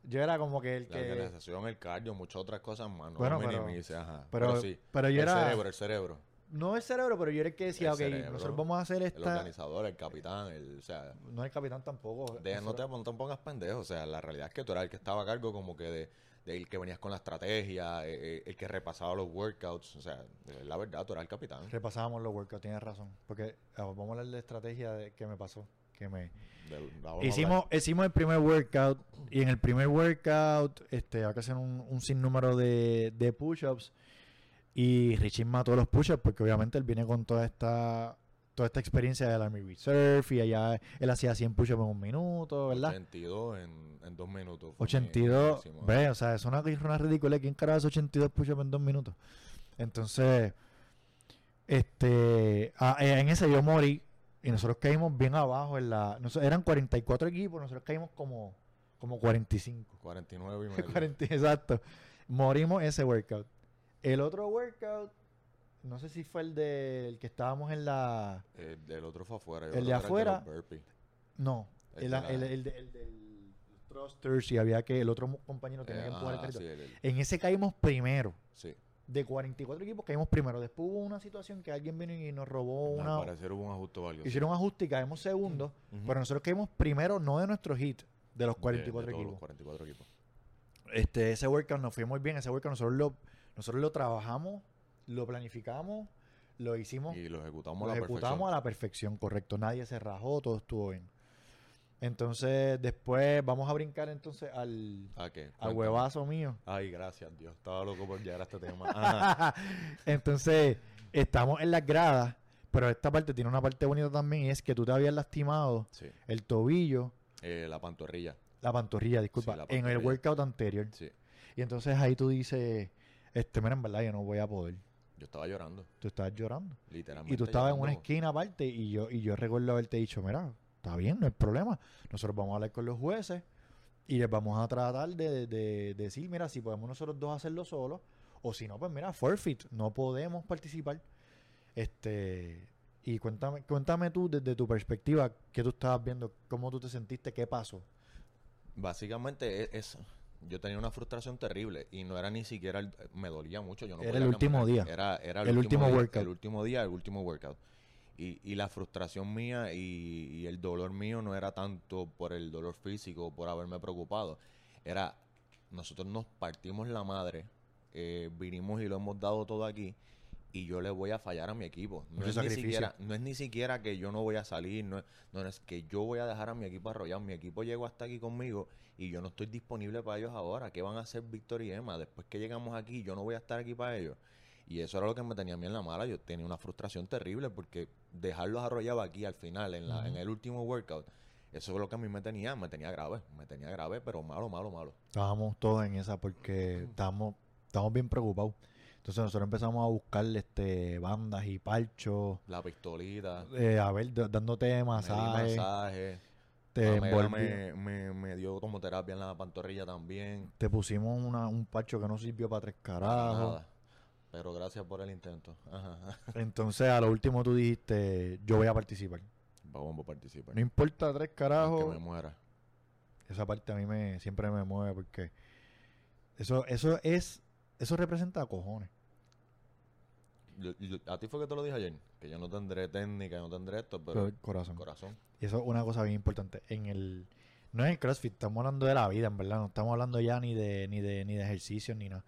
Yo era como que el
La
que...
organización, el cardio, muchas otras cosas más. No
Bueno, pero-
minimice, ajá.
Pero,
Pero, sí.
pero yo
el
era...
cerebro, el cerebro.
No el cerebro, pero yo era el que decía,
El
ok,
cerebro,
nosotros vamos a hacer
El
esta...
organizador, el capitán, el, o sea,
No el capitán tampoco.
de- no, te, no te pongas pendejo. O sea, la realidad es que tú eras el que estaba a cargo como que de, de el que venías con la estrategia, eh, eh, el que repasaba los workouts. O sea, la verdad, tú eras el capitán.
Repasábamos los workouts, tienes razón. Porque ah, vamos a hablar de estrategia de, que me pasó. Que me... Hicimos, hicimos el primer workout y en el primer workout este, hay que hacer un, un sinnúmero de, de push-ups y Richie mató los push-ups porque obviamente él viene con toda esta toda esta experiencia del Army Reserve y allá él hacía 100 push-ups en un minuto. ¿verdad?
82 en, en dos minutos. Fue
82,
buenísimo.
ve, o sea, es una, una ridícula. ¿Quién carajo hace 82 push-ups en dos minutos? Entonces, este, ah, eh, en ese yo morí y nosotros caímos bien abajo en la, nosotros, eran 44 equipos, nosotros caímos como, como 45.
49 y medio.
40, exacto. Morimos ese workout. El otro workout, no sé si fue el del que estábamos en la,
Eh, el otro fue afuera. yo
El de afuera,
burpees.
no,
El
el,
de
el, el de- el del thrusters y había que el otro compañero tenía
Eh,
que empujar el carrito.
sí, el- el-
En ese caímos primero.
sí.
De 44 equipos caímos primero. Después hubo una situación que alguien vino y nos robó
Al
una...
parecer hubo un ajuste o algo. sí.
Hicieron un ajuste y caímos segundos. Pero nosotros caímos primero, no de nuestro hit, de los
De-
44
de todos
equipos.
Los 44 equipos.
Este, ese workout nos fue muy bien. Ese workout nosotros lo, nosotros lo trabajamos, lo planificamos, lo hicimos,
Y lo ejecutamos
lo
a la
ejecutamos
perfección.
a la perfección, correcto. Nadie se rajó, todo estuvo bien. Entonces, después vamos a brincar entonces al,
¿A qué?
al huevazo mío.
Ay, gracias, Dios. Estaba loco por llegar a este tema.
Entonces, estamos en las gradas, pero esta parte tiene una parte bonita también y es que tú te habías lastimado
Sí.
el tobillo
Eh, la pantorrilla.
La pantorrilla, disculpa.
Sí, la
en el workout anterior.
Sí.
Y entonces ahí tú dices, este, mira, en verdad yo no voy a poder.
Yo estaba llorando,
Tú estabas llorando.
literalmente.
Y tú estabas en una esquina aparte y yo, y yo recuerdo haberte dicho, mira, está bien, no hay problema. Nosotros vamos a hablar con los jueces y les vamos a tratar de, de- de decir, mira, si podemos nosotros dos hacerlo solos o si no, pues mira, forfeit, no podemos participar. Este, y cuéntame, cuéntame tú desde tu perspectiva, qué tú estabas viendo, cómo tú te sentiste, qué pasó.
Básicamente e- es, yo tenía una frustración terrible y no era ni siquiera, el- me dolía mucho. Yo no
Era
podía
el último día.
Era, era
El último workout.
El último día, el último workout. Y, y la frustración mía y, y el dolor mío no era tanto por el dolor físico, por haberme preocupado. Era, nosotros nos partimos la madre, eh, vinimos y lo hemos dado todo aquí y yo le voy a fallar a mi equipo. No es, ni siquiera, no es ni siquiera que yo no voy a salir, no, es- no es que yo voy a dejar a mi equipo arrollado. Mi equipo llegó hasta aquí conmigo y yo no estoy disponible para ellos ahora. ¿Qué van a hacer Víctor y Emma? Después que llegamos aquí, yo no voy a estar aquí para ellos. Y eso era lo que me tenía a mí en la mala. Yo tenía una frustración terrible porque dejarlos arrollados aquí al final, en, la, en el último workout, eso es lo que a mí me tenía, me tenía grave, me tenía grave, pero malo, malo, malo.
Estábamos todos en esa porque estábamos, estábamos bien preocupados. Entonces nosotros empezamos a buscar este bandas y parchos,
La pistolita,
eh, a ver, dándote masajes,
masaje,
te, envolví-
me, me, me dio tomoterapia en la pantorrilla también.
te pusimos una, un parcho que no sirvió para tres carajos.
nada. Pero gracias por el intento. Ajá.
Entonces a lo último tú dijiste, yo voy a participar.
Vamos a participar.
No importa tres carajos,
me muera.
esa parte a mí me siempre me mueve porque eso, eso es, eso representa cojones.
Yo- yo- a ti fue que te lo dije ayer, que yo no tendré técnica, no tendré esto,
Pero
pero
el corazón.
corazón.
Y eso es una cosa bien importante. En el, no en el CrossFit, estamos hablando de la vida, en verdad. No estamos hablando ya ni de, ni de, ni de ejercicios ni nada.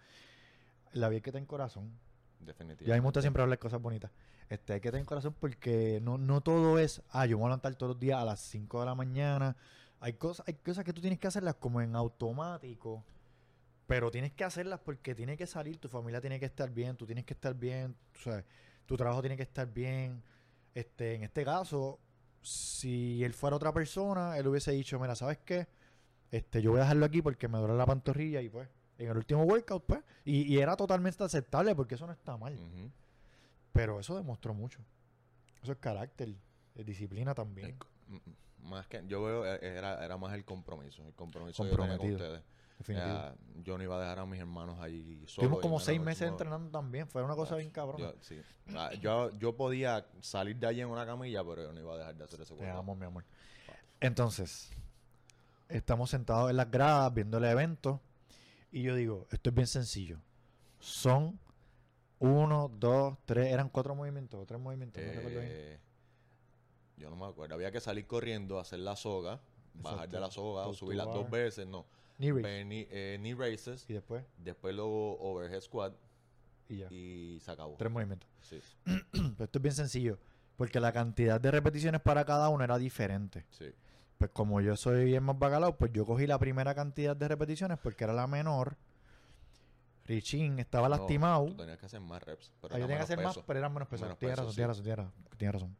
La vida hay que tener corazón.
Definitivamente.
Y a mí me gusta siempre hablar cosas bonitas. Este, hay que tener corazón porque no, no todo es, ah, yo me voy a levantar todos los días a las 5 de la mañana. Hay cosas, hay cosas que tú tienes que hacerlas como en automático. Pero tienes que hacerlas porque tiene que salir, tu familia tiene que estar bien, tú tienes que estar bien, o sea, tu trabajo tiene que estar bien. Este, en este caso, si él fuera otra persona, él hubiese dicho, mira, ¿sabes qué? Este, yo voy a dejarlo aquí porque me duele la pantorrilla y pues, en el último workout, pues, y, y era totalmente aceptable porque eso no está mal.
Ujú.
Pero eso demostró mucho. Eso es carácter, es disciplina también.
El Más que, yo veo, eh, era, era más el compromiso. El compromiso que yo tenía con
Comprometido,
ustedes. Ya, yo no iba a dejar a mis hermanos allí solos.
Estuvimos
y
como seis meses entrenando también. Fue una cosa bien cabrona.
Yo, sí. Ah, yo, yo podía salir de allí en una camilla, pero yo no iba a dejar de hacer ese
Te amo, mi amor. Entonces, estamos sentados en las gradas viendo el evento. Y yo digo, esto es bien sencillo. Son uno, dos, tres, eran cuatro movimientos, o tres movimientos, no recuerdo bien.
Eh, yo no me acuerdo. Había que salir corriendo, hacer la soga, bajar
Exacto.
de la soga, o subirla dos veces, no.
Knee.
Ve- Knee, eh, knee
Y después,
después luego overhead squat
y ya.
y se acabó.
Tres movimientos.
Sí,
Pero esto es bien sencillo. Porque la cantidad de repeticiones para cada uno era diferente.
sí.
Pues como yo soy bien más bacalao, pues yo cogí la primera cantidad de repeticiones porque era la menor. Richin estaba
No,
lastimado.
tú tenías que hacer más reps. Pero
Ah,
era
tenía que hacer más, pero eran menos pesos. Tienes razón,
sí.
tienes razón, tienes razón, tienes razón.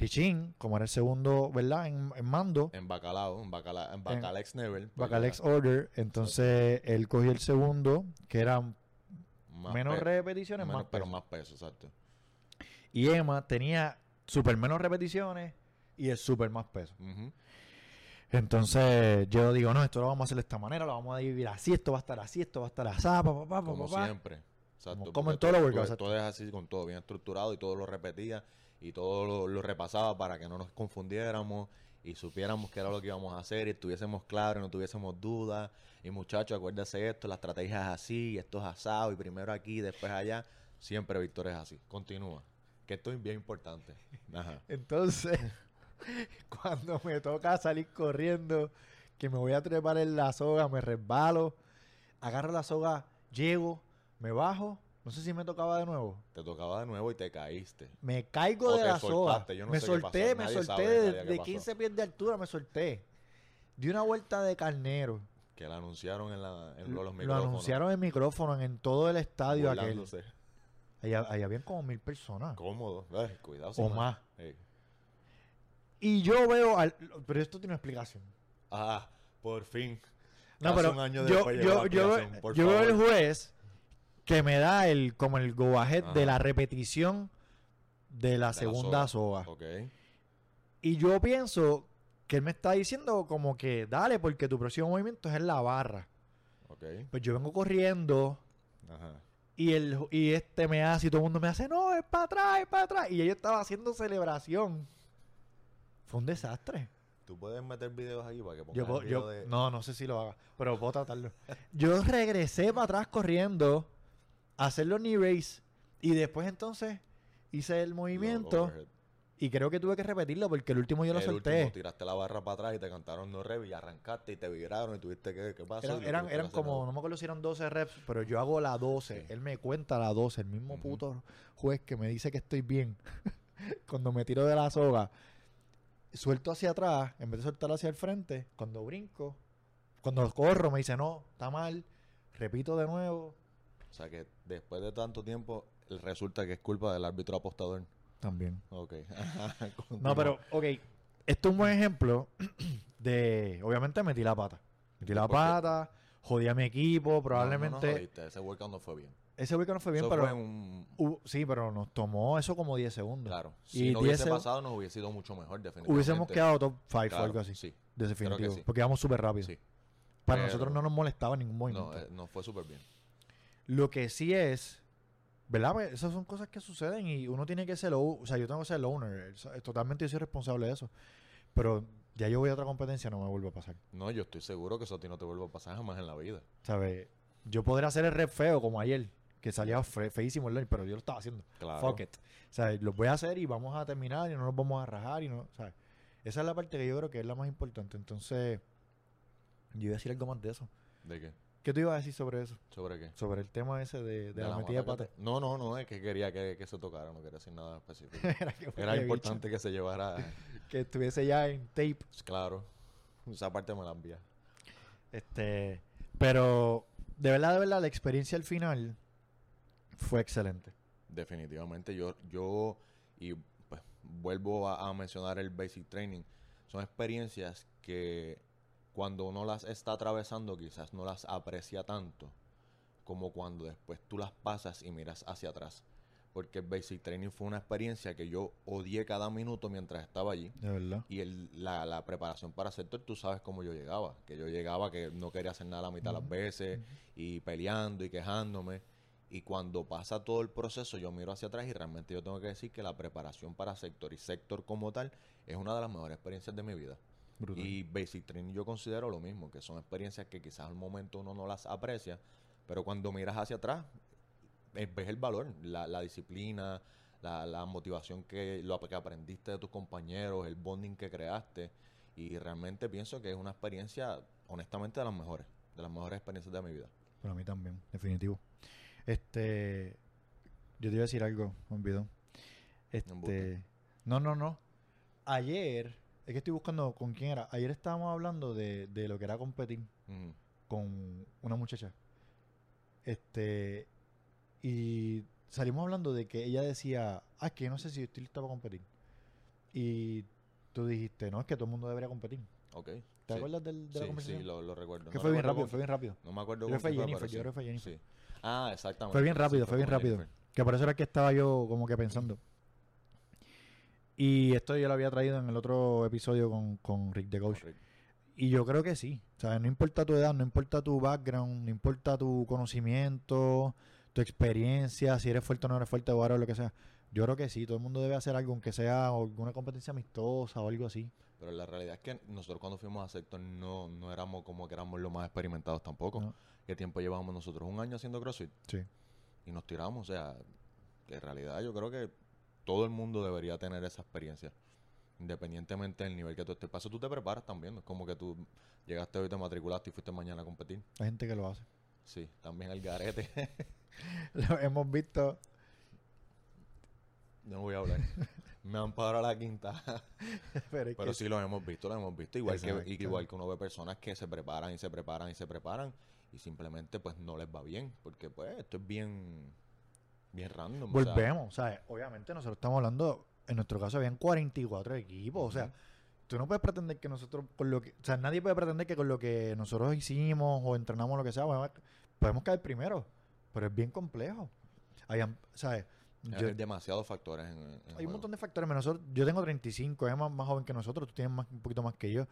Richin, como era el segundo, ¿verdad? En, en mando,
En bacalao, en, bacala, en bacalex never. pues
Bacalex
ya,
Order, entonces él cogió el segundo, que eran menos
pe-
repeticiones,
menos-
más
Pero más peso, exacto.
Y Emma tenía super menos repeticiones y el super más peso. Entonces yo digo, no, esto lo vamos a hacer de esta manera, lo vamos a dividir así, esto va a estar así, esto va a estar así, pa, pa, pa, pa,
Como siempre. Exacto.
como en todos los workouts,
Todo es así con todo bien estructurado y todo lo repetía y todo lo, repasaba para que no nos confundiéramos y supiéramos qué era lo que íbamos a hacer y estuviésemos claros y no tuviésemos dudas. Y muchachos, acuérdense esto, la estrategia es así, esto es asado y primero aquí, después allá. Siempre Víctor es así. Continúa. Que esto es bien importante.
Entonces, cuando me toca salir corriendo, que me voy a trepar en la soga, me resbalo, agarro la soga, llego, me bajo, no sé si me tocaba de nuevo.
Te tocaba de nuevo y te caíste.
Me caigo
O
de la soga.
soltaste, yo no
me
sé qué pasó,
solté, me
nadie
solté de, de
pasó.
15 pies de altura, me solté. Di una vuelta de carnero.
Que la anunciaron en, la, en
Lo
los micrófonos.
anunciaron en micrófono en, todo el estadio aquel. Ahí, ahí habían como mil personas.
Cómodo. Ay, cuidado.
O más. Y yo veo al... Pero esto tiene una explicación.
Ah, Por fin.
No,
Casi
pero
un año
yo, yo, yo, yo veo el juez que me da el como el go ahead de la repetición de la
De la
segunda soga. Y yo pienso que él me está diciendo como que dale porque tu próximo movimiento es en la barra.
Ok.
Pues yo vengo corriendo
Ajá.
y el y este me hace y todo el mundo me hace, no, es para atrás, es para atrás. Y yo estaba haciendo celebración. Fue un desastre.
Tú puedes meter videos aquí para que pongas
Yo,
el
puedo-
video
yo-
de...
no, no sé si lo haga, pero puedo tratarlo. Yo regresé para atrás corriendo a hacer los knee raise y después entonces hice el movimiento y creo que tuve que repetirlo porque el último yo lo
el
solté.
último tiraste la barra para atrás y te cantaron no rev y arrancaste y te viraron y tuviste que... ¿Qué pasó?
Eran, eran, como, no me acuerdo si eran 12 reps, pero yo hago la 12.
Sí.
Él me cuenta la 12, el mismo puto juez que me dice que estoy bien. cuando me tiro de la soga, suelto hacia atrás, en vez de soltar hacia el frente, cuando brinco, cuando corro me dice, no, está mal, repito de nuevo.
O sea que después de tanto tiempo resulta que es culpa del árbitro apostador.
También.
Ok.
No, pero, ok, esto es un buen ejemplo de, obviamente metí la pata. Metí la pata, jodí a mi equipo,
No, no,
probablemente...
no jodiste, ese workout no fue bien.
ese weekend no fue bien,
Eso
pero...
fue un...
Hu- sí, pero nos tomó eso como 10 segundos.
Claro.
Y
Si no hubiese
10 seg-
pasado, nos hubiese ido mucho mejor, definitivamente.
Hubiésemos quedado top 5
Claro,
o algo así.
Sí,
Definitivo.
sí.
Porque íbamos súper rápido.
sí.
Para
Pero-
nosotros no nos molestaba ningún movimiento.
No, eh, no fue súper bien.
Lo que sí es, ¿verdad? Pues esas son cosas que suceden y uno tiene que ser, o sea, yo tengo que ser el owner. Eso- Totalmente yo soy responsable de eso. Pero ya yo voy a otra competencia, no me vuelve a pasar.
No, yo estoy seguro que eso a ti no te vuelve a pasar jamás en la vida.
¿Sabes? Yo podría hacer el rep feo como ayer, que salía fe- feísimo el pero yo lo estaba haciendo.
Claro.
Fuck it. O sea, lo voy a hacer y vamos a terminar y no nos vamos a rajar y no, ¿sabes? Esa es la parte que yo creo que es la más importante. Entonces, yo iba a decir algo más de eso.
¿De qué?
¿Qué tú ibas a decir sobre eso?
¿Sobre qué?
Sobre el tema ese de, de la,
la
metida de pata.
te- No, no, no, es que quería que, que se tocara, no quería decir nada específico.
Era, que
Era
huele
importante que se llevara,
que estuviese ya en tape.
claro, esa parte me la envía.
Este, pero de verdad, de verdad, la experiencia al final fue excelente.
Definitivamente, yo, yo y pues vuelvo a, a mencionar el basic training, son experiencias que cuando uno las está atravesando quizás no las aprecia tanto como cuando después tú las pasas y miras hacia atrás. Porque el basic training fue una experiencia que yo odié cada minuto mientras estaba allí.
De verdad.
Y el, la, la preparación para sector, tú sabes cómo yo llegaba. Que yo llegaba que no quería hacer nada la mitad de las veces y peleando y quejándome. Y cuando pasa todo el proceso, yo miro hacia atrás y realmente yo tengo que decir que la preparación para sector y sector como tal es una de las mejores experiencias de mi vida.
Brutal.
Y Basic Training yo considero lo mismo, que son experiencias que quizás al momento uno no las aprecia, pero cuando miras hacia atrás, eh, ves el valor, la, la disciplina, la, la motivación que, lo que aprendiste de tus compañeros, el bonding que creaste. Y realmente pienso que es una experiencia, honestamente, de las mejores, de las mejores experiencias de mi vida.
Para mí también, definitivo. Este, yo te iba a decir algo, me olvidó. Este, no, no, no. Ayer, es que estoy buscando con quién era. Ayer estábamos hablando de, de lo que era competir con una muchacha. Este, y salimos hablando de que ella decía, ah, es que yo no sé si estoy lista para competir. Y tú dijiste, no, es que todo el mundo debería competir.
Ok.
¿Te
sí.
acuerdas del- de la
Sí,
conversación?
Sí, lo, lo recuerdo.
que
No
fue bien rápido,
con-
fue bien rápido.
No me acuerdo
Creo
con
fue Jennifer, yo creo que fue Jennifer.
Sí. Ah, exactamente.
Fue bien rápido, fue bien rápido.
Jennifer.
Que por eso era que estaba yo como que pensando. Y esto yo lo había traído en el otro episodio con, con Rick de Coach.
Correcto.
Y yo creo que sí. O sea, no importa tu edad, no importa tu background, no importa tu conocimiento, tu experiencia, si eres fuerte o no eres fuerte o lo que sea. Yo creo que sí, todo el mundo debe hacer algo, aunque sea alguna competencia amistosa o algo así.
Pero la realidad es que nosotros cuando fuimos a sector no, no éramos como que éramos los más experimentados tampoco.
No.
¿Qué tiempo llevamos nosotros? Un año haciendo CrossFit
Sí.
y nos tiramos. O sea, en realidad yo creo que todo el mundo debería tener esa experiencia. Independientemente del nivel que tú estés. Paso, tú te preparas también. No es como que tú llegaste hoy, te matriculaste y fuiste mañana a competir.
Hay gente que lo hace.
Sí, también el garete.
Lo hemos visto.
no voy a hablar. Me han parado a la quinta.
Pero,
sí lo hemos visto, lo hemos visto. Igual que, igual que uno ve personas que se preparan y se preparan y se preparan y simplemente pues no les va bien. Porque pues esto es bien, bien random.
Volvemos, sea, obviamente nosotros estamos hablando, en nuestro caso habían 44 equipos, o sea, tú no puedes pretender que nosotros, con lo que, o sea, nadie puede pretender que con lo que nosotros hicimos o entrenamos lo que sea, podemos, podemos caer primero, pero es bien complejo. Hay, ¿sabes? Yo-
Hay demasiados factores en, en
hay un montón de factores. Nosotros, yo tengo 35, es más, más joven que nosotros, tú tienes más, un poquito más que yo.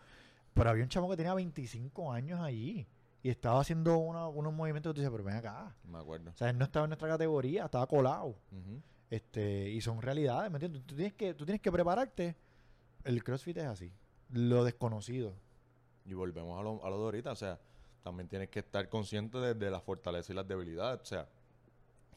Pero había un chamo que tenía 25 años allí y estaba haciendo una- unos movimientos que tú dices, pero ven acá.
Me acuerdo.
O sea, él no estaba en nuestra categoría, estaba colado. Este, y son realidades, ¿me entiendes? Tú tienes que, tú tienes que prepararte. El CrossFit es así. Lo desconocido.
Y volvemos a lo, a lo de ahorita, o sea, también tienes que estar consciente de, de las fortalezas y las debilidades. O sea,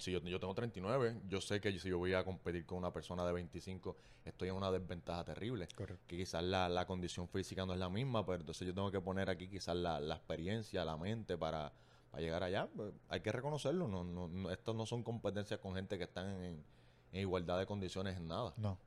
si yo, yo tengo 39, yo sé que si yo voy a competir con una persona de 25, estoy en una desventaja terrible.
Correcto.
Que quizás la, la condición física no es la misma, pero entonces yo tengo que poner aquí quizás la, la experiencia, la mente para, para llegar allá. Pues, hay que reconocerlo. No, no, no, estas no son competencias con gente que están en, en igualdad de condiciones en nada.
No.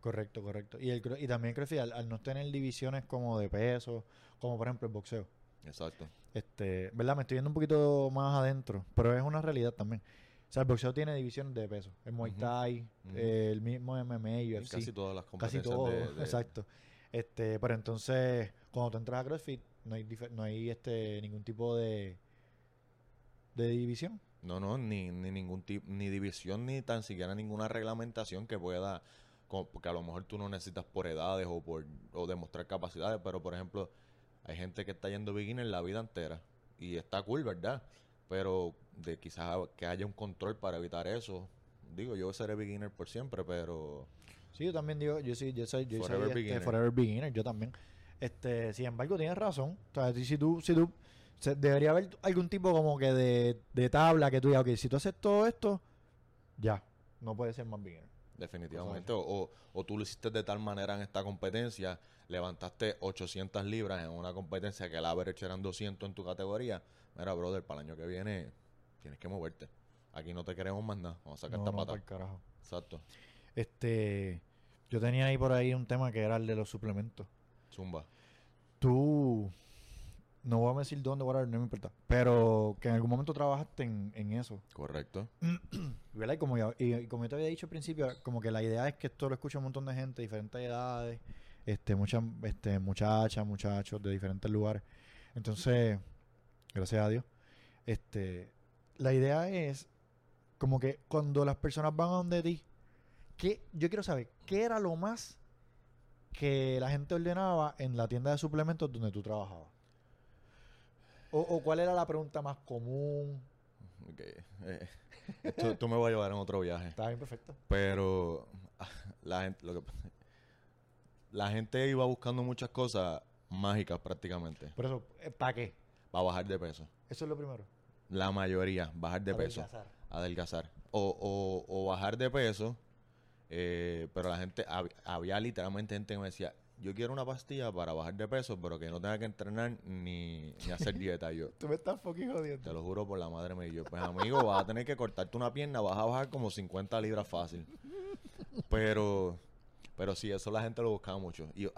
Correcto, correcto. Y, el, y también CrossFit, al, al no tener divisiones como de peso, como por ejemplo el boxeo.
Exacto.
Este, ¿verdad? Me estoy yendo un poquito más adentro, pero es una realidad también. O sea, el boxeo tiene divisiones de peso. El Muay Thai, eh, el mismo MMA, UFC.
casi todas las
Casi
competencias
todo,
de- de-
exacto. Este, pero entonces, cuando tú entras a CrossFit, no hay, no hay este, ningún tipo de, de división.
No, no, ni, ni ningún tipo, ni división, ni tan siquiera ninguna reglamentación que pueda, como- porque a lo mejor tú no necesitas por edades o por o demostrar capacidades, pero por ejemplo, hay gente que está yendo beginner la vida entera y está cool, ¿verdad? Pero de quizás que haya un control para evitar eso. Digo, yo seré beginner por siempre, pero
Sí, yo también digo, yo sí, yo soy, yo soy,
Forever
este,
beginner.
forever beginner, yo también. Este, sin embargo, tienes razón. O sea, si tú, si tú, se- debería haber algún tipo como que de, de tabla que tú digas, ok, si tú haces todo esto, ya, no puedes ser más beginner.
Definitivamente, o, o, tú lo hiciste de tal manera en esta competencia, levantaste 800 libras en una competencia que el average eran 200 en tu categoría. Mira, brother, para el año que viene tienes que moverte. Aquí no te queremos más nada. Vamos a sacar
No,
esta
no,
pata.
carajo.
Exacto.
Este, yo tenía ahí por ahí un tema que era el de los suplementos.
Zumba.
Tú, no voy a decir dónde, whatever, no me importa, pero que en algún momento trabajaste en, en eso.
Correcto.
¿Verdad? Y como, yo, y, y como yo te había dicho al principio, como que la idea es que esto lo escucha un montón de gente, diferentes edades, este, muchas, este, muchachas, muchachos de diferentes lugares. Entonces, gracias a Dios, este, la idea es como que cuando las personas van a donde ti, ¿qué, yo quiero saber, ¿qué era lo más que la gente ordenaba en la tienda de suplementos donde tú trabajabas? O, o cuál era la pregunta más común?
Ok, eh, esto, tú me vas a llevar en otro viaje.
Está bien, perfecto.
Pero la gente, lo que, la gente iba buscando muchas cosas mágicas prácticamente
Por eso, ¿para qué?
para bajar de peso.
Eso es lo primero.
La mayoría, bajar de peso.
Adelgazar.
adelgazar. O, o, o bajar de peso. eh, pero la gente, hab- había literalmente gente que me decía, yo quiero una pastilla para bajar de peso, pero que no tenga que entrenar ni, ni hacer dieta. Yo,
Tú me estás fucking
te
jodiendo.
lo juro por la madre mía. Yo, pues amigo, vas a tener que cortarte una pierna, vas a bajar como 50 libras fácil. Pero, pero sí, eso la gente lo buscaba mucho. Y yo,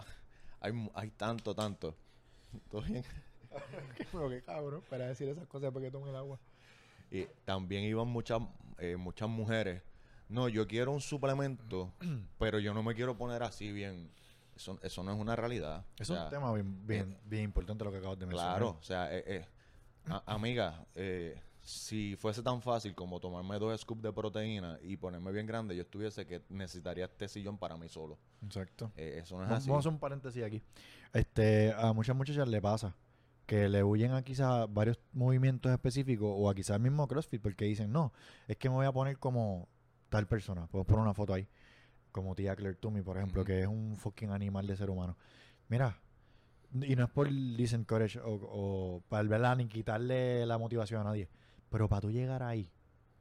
hay, hay tanto, tanto. ¿Todo bien?
Pero qué cabrón, para decir esas cosas porque tome el agua.
Y también iban muchas eh, muchas mujeres. No, yo quiero un suplemento, pero yo no me quiero poner así bien. Eso, eso no es una realidad.
Es
O sea,
un tema bien, bien, bien importante lo que acabas de mencionar.
Claro, o sea, eh, eh, a- amiga, eh, si fuese tan fácil como tomarme dos scoops de proteína y ponerme bien grande, yo estuviese que necesitaría este sillón para mí solo.
Exacto.
Eh, eso no es
Vamos
así.
vamos a hacer un paréntesis aquí. Este, a muchas muchachas le pasa que le huyen a quizás varios movimientos específicos o a quizás el mismo CrossFit porque dicen, no, es que me voy a poner como tal persona. Puedo poner una foto ahí. Como tía Claire Toomey, por ejemplo, que es un fucking animal de ser humano. Mira, y no es por disencourage o, o para ¿verdad? ni quitarle la motivación a nadie, pero para tú llegar ahí,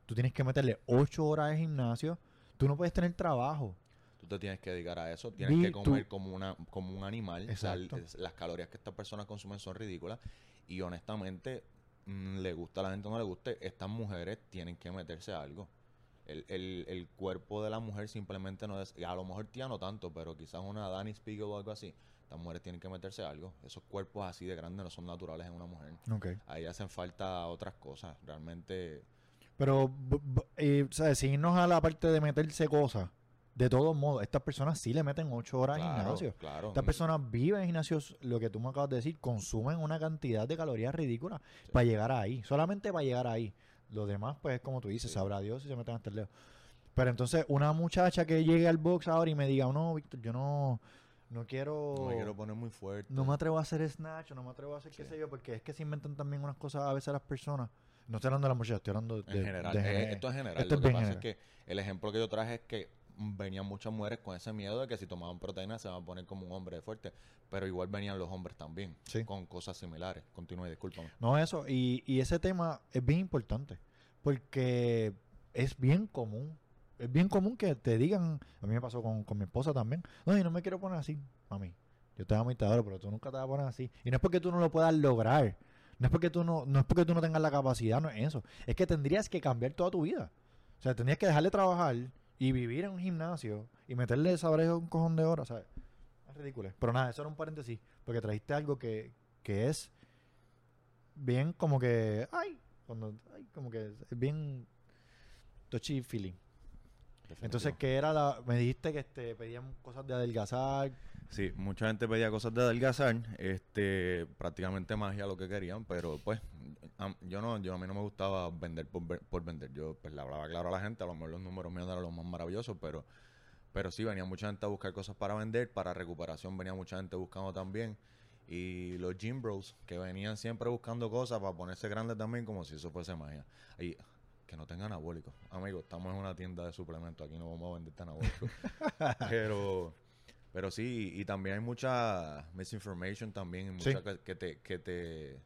tú tienes que meterle ocho horas de gimnasio, tú no puedes tener trabajo.
Tú te tienes que dedicar a eso, tienes
Di
que
tú-
comer como una como un animal. O sea, el-
Exacto.
las calorías que estas personas consumen son ridículas y honestamente mm, le gusta a la gente o no le guste, estas mujeres tienen que meterse a algo. El, el, el cuerpo de la mujer simplemente no es, y a lo mejor tía no tanto, pero quizás una Danny Spiegel o algo así, estas mujeres tienen que meterse algo. Esos cuerpos así de grandes no son naturales en una mujer. Ahí hacen falta otras cosas. Realmente,
Pero, eh. Si irnos a la parte de meterse cosas, de todos modos, estas personas sí le meten ocho horas al
Claro,
gimnasio.
claro.
Estas personas viven en gimnasios, lo que tú me acabas de decir, consumen una cantidad de calorías ridículas para llegar ahí, solamente para llegar ahí. Lo demás, pues, es como tú dices,
Sí.
sabrá Dios si se meten hasta el dedo. Pero entonces, una muchacha que llegue al box ahora y me diga, no, Víctor, yo no, no quiero,
No me quiero poner muy fuerte.
no me atrevo a hacer snatch, no me atrevo a hacer qué sé yo, porque es que se inventan también unas cosas a veces las personas. No estoy hablando de las muchachas, estoy hablando de,
En general,
de
esto es general.
esto
lo
es
que pasa
general.
es que el ejemplo que yo traje es que venían muchas mujeres con ese miedo de que si tomaban proteína se van a poner como un hombre fuerte. Pero igual venían los hombres también,
Sí.
con cosas similares. Continúe, discúlpame.
No, eso. Y, y ese tema es bien importante. Porque es bien común. Es bien común que te digan. A mí me pasó con, con mi esposa también. No, y no me quiero poner así, mami. Yo te amo y te adoro, pero tú nunca te vas a poner así. Y no es porque tú no lo puedas lograr. No es porque tú no, no es porque tú no tengas la capacidad, no es eso. Es que tendrías que cambiar toda tu vida. O sea, tendrías que dejar de trabajar y vivir en un gimnasio y meterle saber un cojón de horas, ¿sabes? Es ridículo. Pero nada, eso era un paréntesis. Porque trajiste algo que, que es bien como que. Ay, cuando. Ay, como que es bien. Touchy feeling. Entonces. ¿qué era la.? Me dijiste que este, pedían cosas de adelgazar.
Sí, mucha gente pedía cosas de adelgazar, este, prácticamente magia lo que querían, pero pues a- yo no, yo a mí no me gustaba vender por, vender. Yo pues le hablaba claro a la gente, a lo mejor los números míos eran los más maravillosos, pero pero sí venía mucha gente a buscar cosas para vender, para recuperación venía mucha gente buscando también. Y los gym bros que venían siempre buscando cosas para ponerse grandes también como si eso fuese magia. Y que no tengan anabólicos. Amigos, estamos en una tienda de suplementos, aquí no vamos a venderte anabólicos. pero pero sí, y también hay mucha misinformation también,
Sí.
mucha que, que te, que te,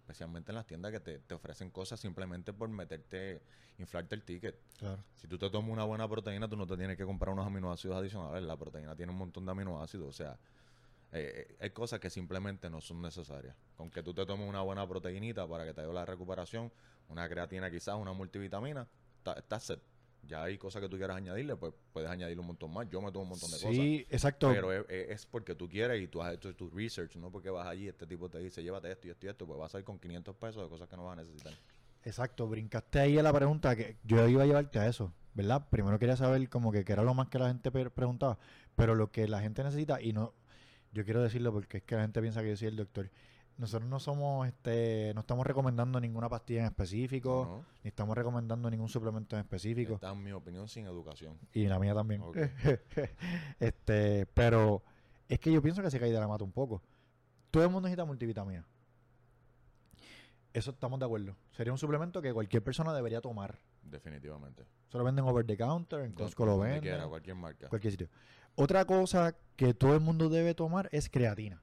especialmente en las tiendas que te, te ofrecen cosas simplemente por meterte, inflarte el ticket.
Claro.
Si tú te tomas una buena proteína, tú no te tienes que comprar unos aminoácidos adicionales. La proteína tiene un montón de aminoácidos, o sea, eh, eh, hay cosas que simplemente no son necesarias. Con que tú te tomes una buena proteinita para que te ayude la recuperación, una creatina quizás, una multivitamina, está, está set. Ya hay cosas que tú quieras añadirle, pues puedes añadirle un montón más. Yo me tomo un montón de cosas.
Sí, exacto.
Pero es, es- porque tú quieres y tú has hecho tu research, no porque vas allí, este tipo te dice, llévate esto y esto y esto, pues vas a ir con 500 pesos de cosas que no vas a necesitar.
Exacto, brincaste ahí a la pregunta que yo iba a llevarte a eso, ¿verdad? Primero quería saber como que qué era lo más que la gente preguntaba, pero lo que la gente necesita y no, yo quiero decirlo porque es que la gente piensa que yo soy el doctor. Nosotros no somos, este, no estamos recomendando ninguna pastilla en específico,
¿no?
ni estamos recomendando ningún suplemento en específico,
Esta es mi opinión sin educación.
y la mía también. Este, pero es que yo pienso que se cae de la mata un poco. Todo el mundo necesita multivitamina. Eso estamos de acuerdo. Sería un suplemento que cualquier persona debería tomar.
Definitivamente.
Se lo venden over the counter, en Costco lo venden,
quiera, cualquier marca.
cualquier sitio. Otra cosa que todo el mundo debe tomar es creatina.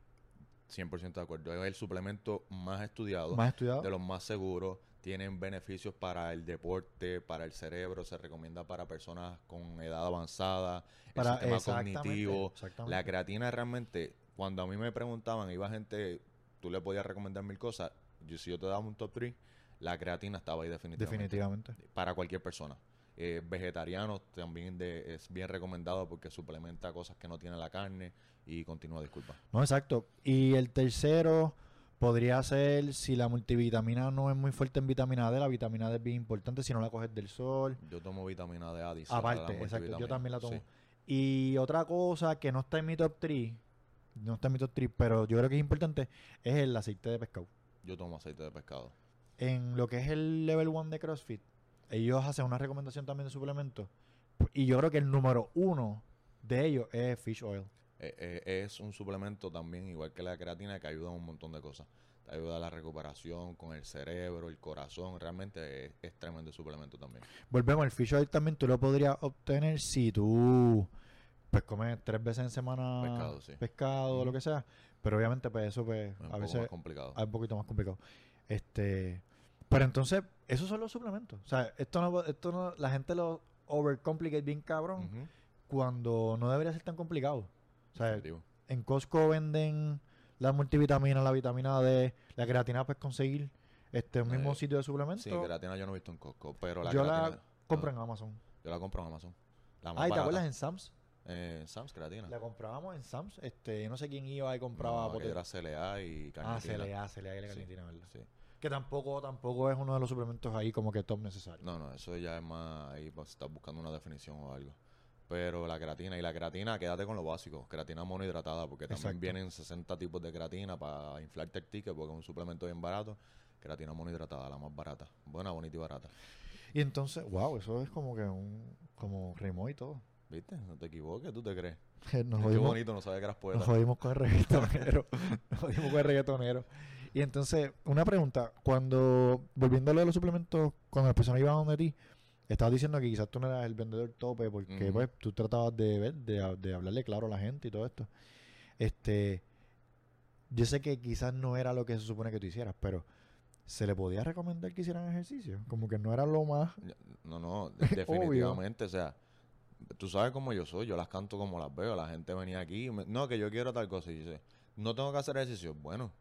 100% de acuerdo. Es el suplemento más estudiado,
Más estudiado.
de los más seguros. Tienen beneficios para el deporte, para el cerebro. Se recomienda para personas con edad avanzada,
para
el sistema
exactamente,
cognitivo.
exactamente.
La creatina realmente, cuando a mí me preguntaban, iba gente, tú le podías recomendar mil cosas. Yo, si yo te daba un top 3, la creatina estaba ahí definitivamente.
Definitivamente.
Para cualquier persona. Eh, vegetarianos también de- es bien recomendado porque suplementa cosas que no tiene la carne. Y continúa, disculpa.
No, exacto. Y el tercero podría ser si la multivitamina no es muy fuerte en vitamina D, la vitamina D es bien importante si no la coges del sol.
Yo tomo vitamina D a
Aparte, exacto, yo también la tomo.
Sí.
Y otra cosa que no está en mi top 3, no está en mi top 3, pero yo creo que es importante, es el aceite de pescado.
Yo tomo aceite de pescado.
En lo que es el level 1 de CrossFit, ellos hacen una recomendación también de suplementos. Y yo creo que el número uno de ellos es fish oil.
Eh, eh, es un suplemento también, igual que la creatina, que ayuda a un montón de cosas. Te ayuda a la recuperación con el cerebro, el corazón. Realmente es, es tremendo suplemento también.
Volvemos, el fish oil también tú lo podrías obtener si tú pues comes tres veces en semana
Pescado, sí.
pescado lo que sea. Pero obviamente pues eso pues
Es un
a
poco
veces
más complicado.
es un poquito más complicado. Este, pero entonces, esos son los suplementos. O sea, esto no, esto no, la gente lo overcomplicate bien cabrón cuando no debería ser tan complicado. O sea, en Costco venden la multivitamina, la vitamina D, la creatina puedes conseguir este un mismo
Eh,
sitio de suplementos.
Sí, creatina yo no he visto en Costco, pero la
Yo
creatina...
la compro en Amazon.
Yo la compro en Amazon. La más
Ay, ¿te acuerdas en Sam's?
Eh, Sam's creatina.
La comprábamos en Sam's. Este, yo no sé quién iba y compraba
No, era CLA y
Ah,
carnitina.
CLA, CLA y la
Sí,
carnitina, ¿verdad?
sí.
Que tampoco, tampoco es uno de los suplementos ahí como que top necesario.
No, no, eso ya es más... Ahí a estar buscando una definición o algo. Pero la creatina, y la creatina, quédate con lo básico, creatina monohidratada, porque también
Exacto.
vienen 60 tipos de creatina para inflarte el ticket, porque es un suplemento bien barato. Creatina monohidratada, la más barata. Buena, bonita y barata.
Y entonces, wow, eso es como que un, como rimó y todo.
¿Viste? No te equivoques, ¿tú te crees?
Nos
Qué
jodimos,
bonito, no sabía que eras poeta.
nos jodimos con el reggaetonero. nos jodimos con el reggaetonero. Y entonces, una pregunta. Cuando, volviendo a lo de los suplementos, cuando las personas iban donde ti, estabas diciendo que quizás tú no eras el vendedor tope porque pues tú tratabas de ver, de, de hablarle claro a la gente y todo esto. Este, yo sé que quizás no era lo que se supone que tú hicieras, pero ¿se le podía recomendar que hicieran ejercicio? Como que no era lo más...
No, no, definitivamente, o sea, tú sabes cómo yo soy, yo las canto como las veo, la gente venía aquí, y me- no, que yo quiero tal cosa, y dice, no tengo que hacer ejercicio, bueno,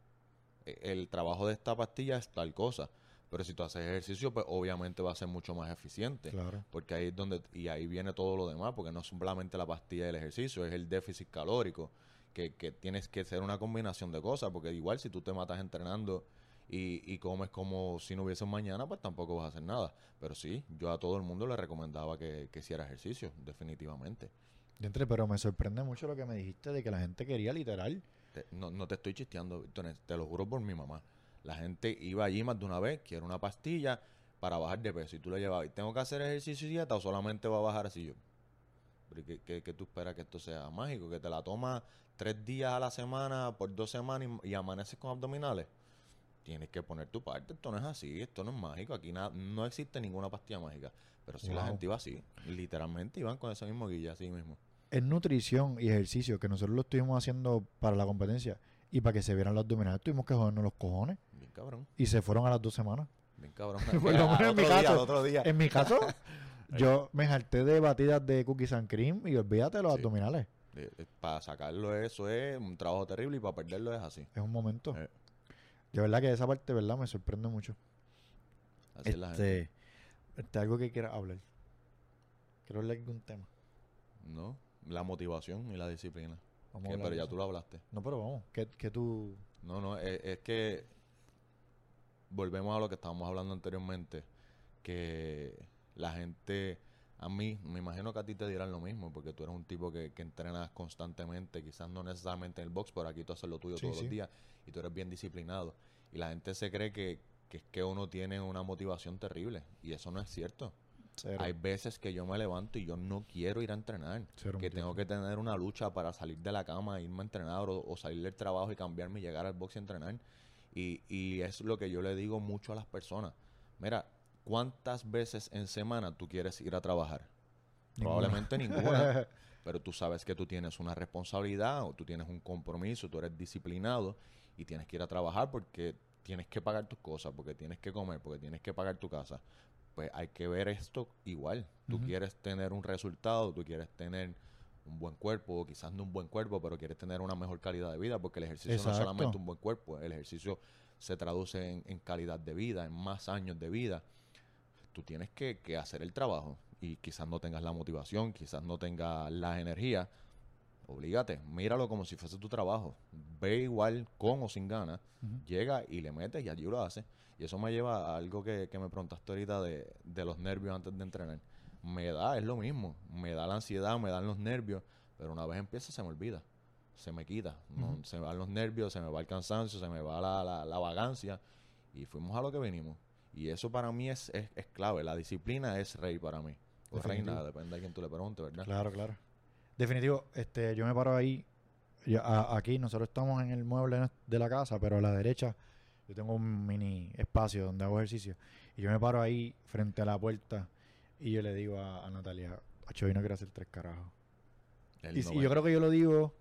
el trabajo de esta pastilla es tal cosa, pero si tú haces ejercicio, pues obviamente va a ser mucho más eficiente,
Claro.
porque ahí es donde, y ahí viene todo lo demás, porque no es solamente la pastilla del ejercicio, es el déficit calórico, que, que tienes que ser una combinación de cosas, porque igual si tú te matas entrenando y, y comes como si no hubiese mañana, pues tampoco vas a hacer nada. Pero sí, yo a todo el mundo le recomendaba que, que hiciera ejercicio, definitivamente.
Entre, pero me sorprende mucho lo que me dijiste de que la gente quería literal.
Te- no, no te estoy chisteando, te lo juro por mi mamá. La gente iba allí más de una vez, quiere una pastilla para bajar de peso. Y tú le llevabas, ¿tengo que hacer ejercicio y dieta o solamente va a bajar así yo? Pero ¿y ¿Qué, qué, qué tú esperas que esto sea mágico? ¿Que te la tomas tres días a la semana por dos semanas y, y amaneces con abdominales? Tienes que poner tu parte. Esto no es así, esto no es mágico. Aquí na- no existe ninguna pastilla mágica. Pero si la
Wow.
gente iba así, literalmente iban con ese mismo guilla, así mismo.
En nutrición y ejercicio, que nosotros lo estuvimos haciendo para la competencia y para que se vieran los abdominales, tuvimos que jodernos los cojones
Bien cabrón,
y se fueron a las dos semanas.
bien cabrón.
Menos
Al
en mi
día,
caso.
al otro día.
En mi caso, yo me jalté de batidas de cookies and cream y olvídate de los
Sí.
abdominales.
para sacarlo eso es un trabajo terrible y para perderlo es así.
Es un momento.
Eh.
De verdad que esa parte, ¿verdad? Me sorprende mucho.
Así es la gente.
Este, este, algo que quieras hablar. Quiero hablar de algún tema.
¿No? La motivación y la disciplina.
Vamos
Que- pero ya tú lo hablaste.
No, pero vamos. Que, que tú...
No, no, es, es que volvemos a lo que estábamos hablando anteriormente, que la gente, a mí, me imagino que a ti te dirán lo mismo, porque tú eres un tipo que, que entrenas constantemente, quizás no necesariamente en el box, pero aquí tú haces lo tuyo
Sí,
todos
sí.
los días y tú eres bien disciplinado. Y la gente se cree que, que es que uno tiene una motivación terrible, y eso no es cierto.
Cero.
Hay veces que yo me levanto y yo no quiero ir a entrenar.
Cero
que tengo que tener una lucha para salir de la cama, irme a entrenar o, o salir del trabajo y cambiarme y llegar al box y entrenar. Y, y es lo que yo le digo mucho a las personas. Mira, ¿cuántas veces en semana tú quieres ir a trabajar? Probablemente ninguna. Pero tú sabes que tú tienes una responsabilidad o tú tienes un compromiso, tú eres disciplinado y tienes que ir a trabajar porque tienes que pagar tus cosas, porque tienes que comer, porque tienes que pagar tu casa. Pues hay que ver esto igual. Tú quieres tener un resultado, tú quieres tener un buen cuerpo, quizás no un buen cuerpo, pero quieres tener una mejor calidad de vida, porque el ejercicio no es solamente un buen cuerpo, el ejercicio se traduce en, en calidad de vida, en más años de vida. Tú tienes que, que hacer el trabajo y quizás no tengas la motivación, quizás no tengas la energía. Oblígate, míralo como si fuese tu trabajo. Ve igual con o sin ganas, llega y le metes y allí lo haces. Y eso me lleva a algo que, que me preguntaste ahorita de, de los nervios antes de entrenar. Me da, es lo mismo. Me da la ansiedad, me dan los nervios, pero una vez empieza se me olvida. Se me quita. Se me van los nervios, se me va el cansancio, se me va la, la, la vagancia. Y fuimos a lo que venimos. Y eso para mí es, es, es clave. La disciplina es rey para mí. O
Definitivo.
reina, depende de quién tú le preguntes, ¿verdad?
Claro, claro. Definitivo, este, yo me paro ahí. yo- a- aquí nosotros estamos en el mueble de la casa, pero a la derecha yo tengo un mini espacio donde hago ejercicio. Y yo me paro ahí frente a la puerta y yo le digo a, a Natalia, Acho, hoy no quiero hacer tres carajos. Y, yo creo que yo lo digo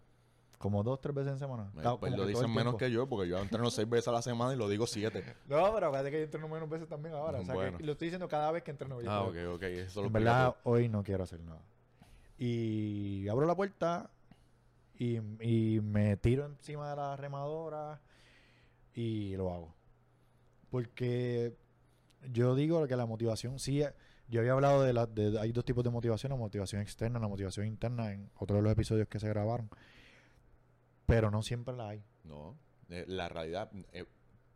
como dos, tres veces en semana.
me- pues lo dicen menos
tiempo.
que yo, porque yo entreno seis veces a la semana y lo digo siete.
No, pero acuérdate que yo entreno menos veces también ahora. O sea, que lo estoy diciendo cada vez que entreno. yo
Ah,
creo.
ok, ok. Eso lo
En
explica
verdad, hoy no quiero hacer nada. Y abro la puerta y, y me tiro encima de la remadora y lo hago. Porque yo digo que la motivación, sí, eh, yo había hablado de, la, de hay dos tipos de motivación, la motivación externa, la motivación interna en otro de los episodios que se grabaron. Pero no siempre la hay.
No, eh, la realidad eh,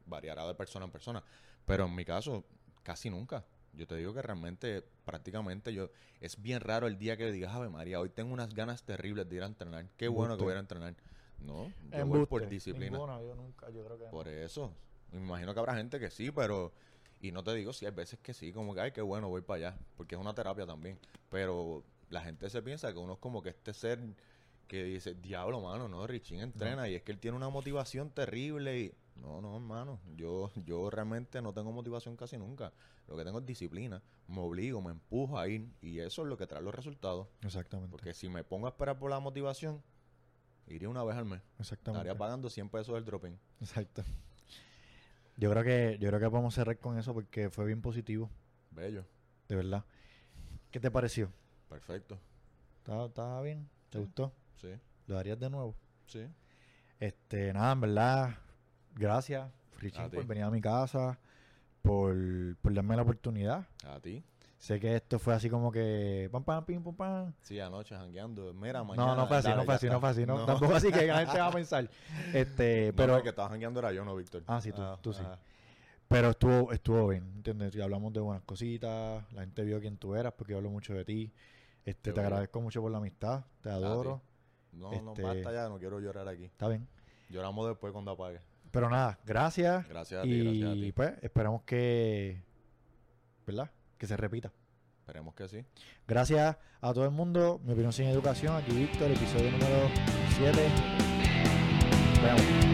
variará de persona en persona. Pero en mi caso, casi nunca. Yo te digo que realmente, prácticamente, yo es bien raro el día que digas, Ave María, hoy tengo unas ganas terribles de ir a entrenar. Qué bueno que voy a ir a entrenar. No, yo voy por disciplina.
Ninguno, yo nunca, yo creo que no.
Por eso. Me imagino que habrá gente que sí, pero... Y no te digo si hay veces que sí, como que, ay, qué bueno, voy para allá. Porque es una terapia también. Pero la gente se piensa que uno es como que este ser que dice, diablo, mano, no, Richie entrena y es que él tiene una motivación terrible y... No, no, hermano, yo, yo realmente no tengo motivación casi nunca. Lo que tengo es disciplina. Me obligo, me empujo a ir y eso es lo que trae los resultados.
Exactamente.
Porque si me pongo a esperar por la motivación, iría una vez al mes.
Exactamente.
Estaría pagando 100 pesos del drop-in.
Exacto. Yo creo que yo creo que podemos cerrar con eso porque fue bien positivo,
Bello.
de verdad. ¿Qué te pareció?
Perfecto.
¿Estaba, bien? ¿Te
Sí.
gustó?
Sí,
¿Lo darías de nuevo?
sí.
Este, nada, en verdad, gracias, Richie, por venir a mi casa, por, por darme la oportunidad.
A ti.
Sé que esto fue así como que pam, pam, pim, pum, pam.
Sí, anoche jangueando. Mira, mañana.
No, no fue así,
dale,
no fue así, no fue así, no. Tampoco así que la gente va a pensar. Este, pero,
no, el que estaba jangueando era yo, no, Víctor.
Ah, sí, tú- tú sí. pero estuvo, estuvo bien, ¿entiendes? Y hablamos de buenas cositas, la gente vio quién tú eras porque yo hablo mucho de ti. Este,
Qué
te agradezco mucho por la amistad, te adoro.
No, no,
Este-
basta ya, no quiero llorar aquí.
Está bien.
Lloramos después cuando apague.
Pero nada, gracias.
Gracias a ti,
y
gracias a ti.
pues esperamos que, ¿verdad? Que se repita.
Esperemos que sí.
Gracias a todo el mundo. Mi opinión sin educación. Aquí Víctor, episodio número 7. Veamos.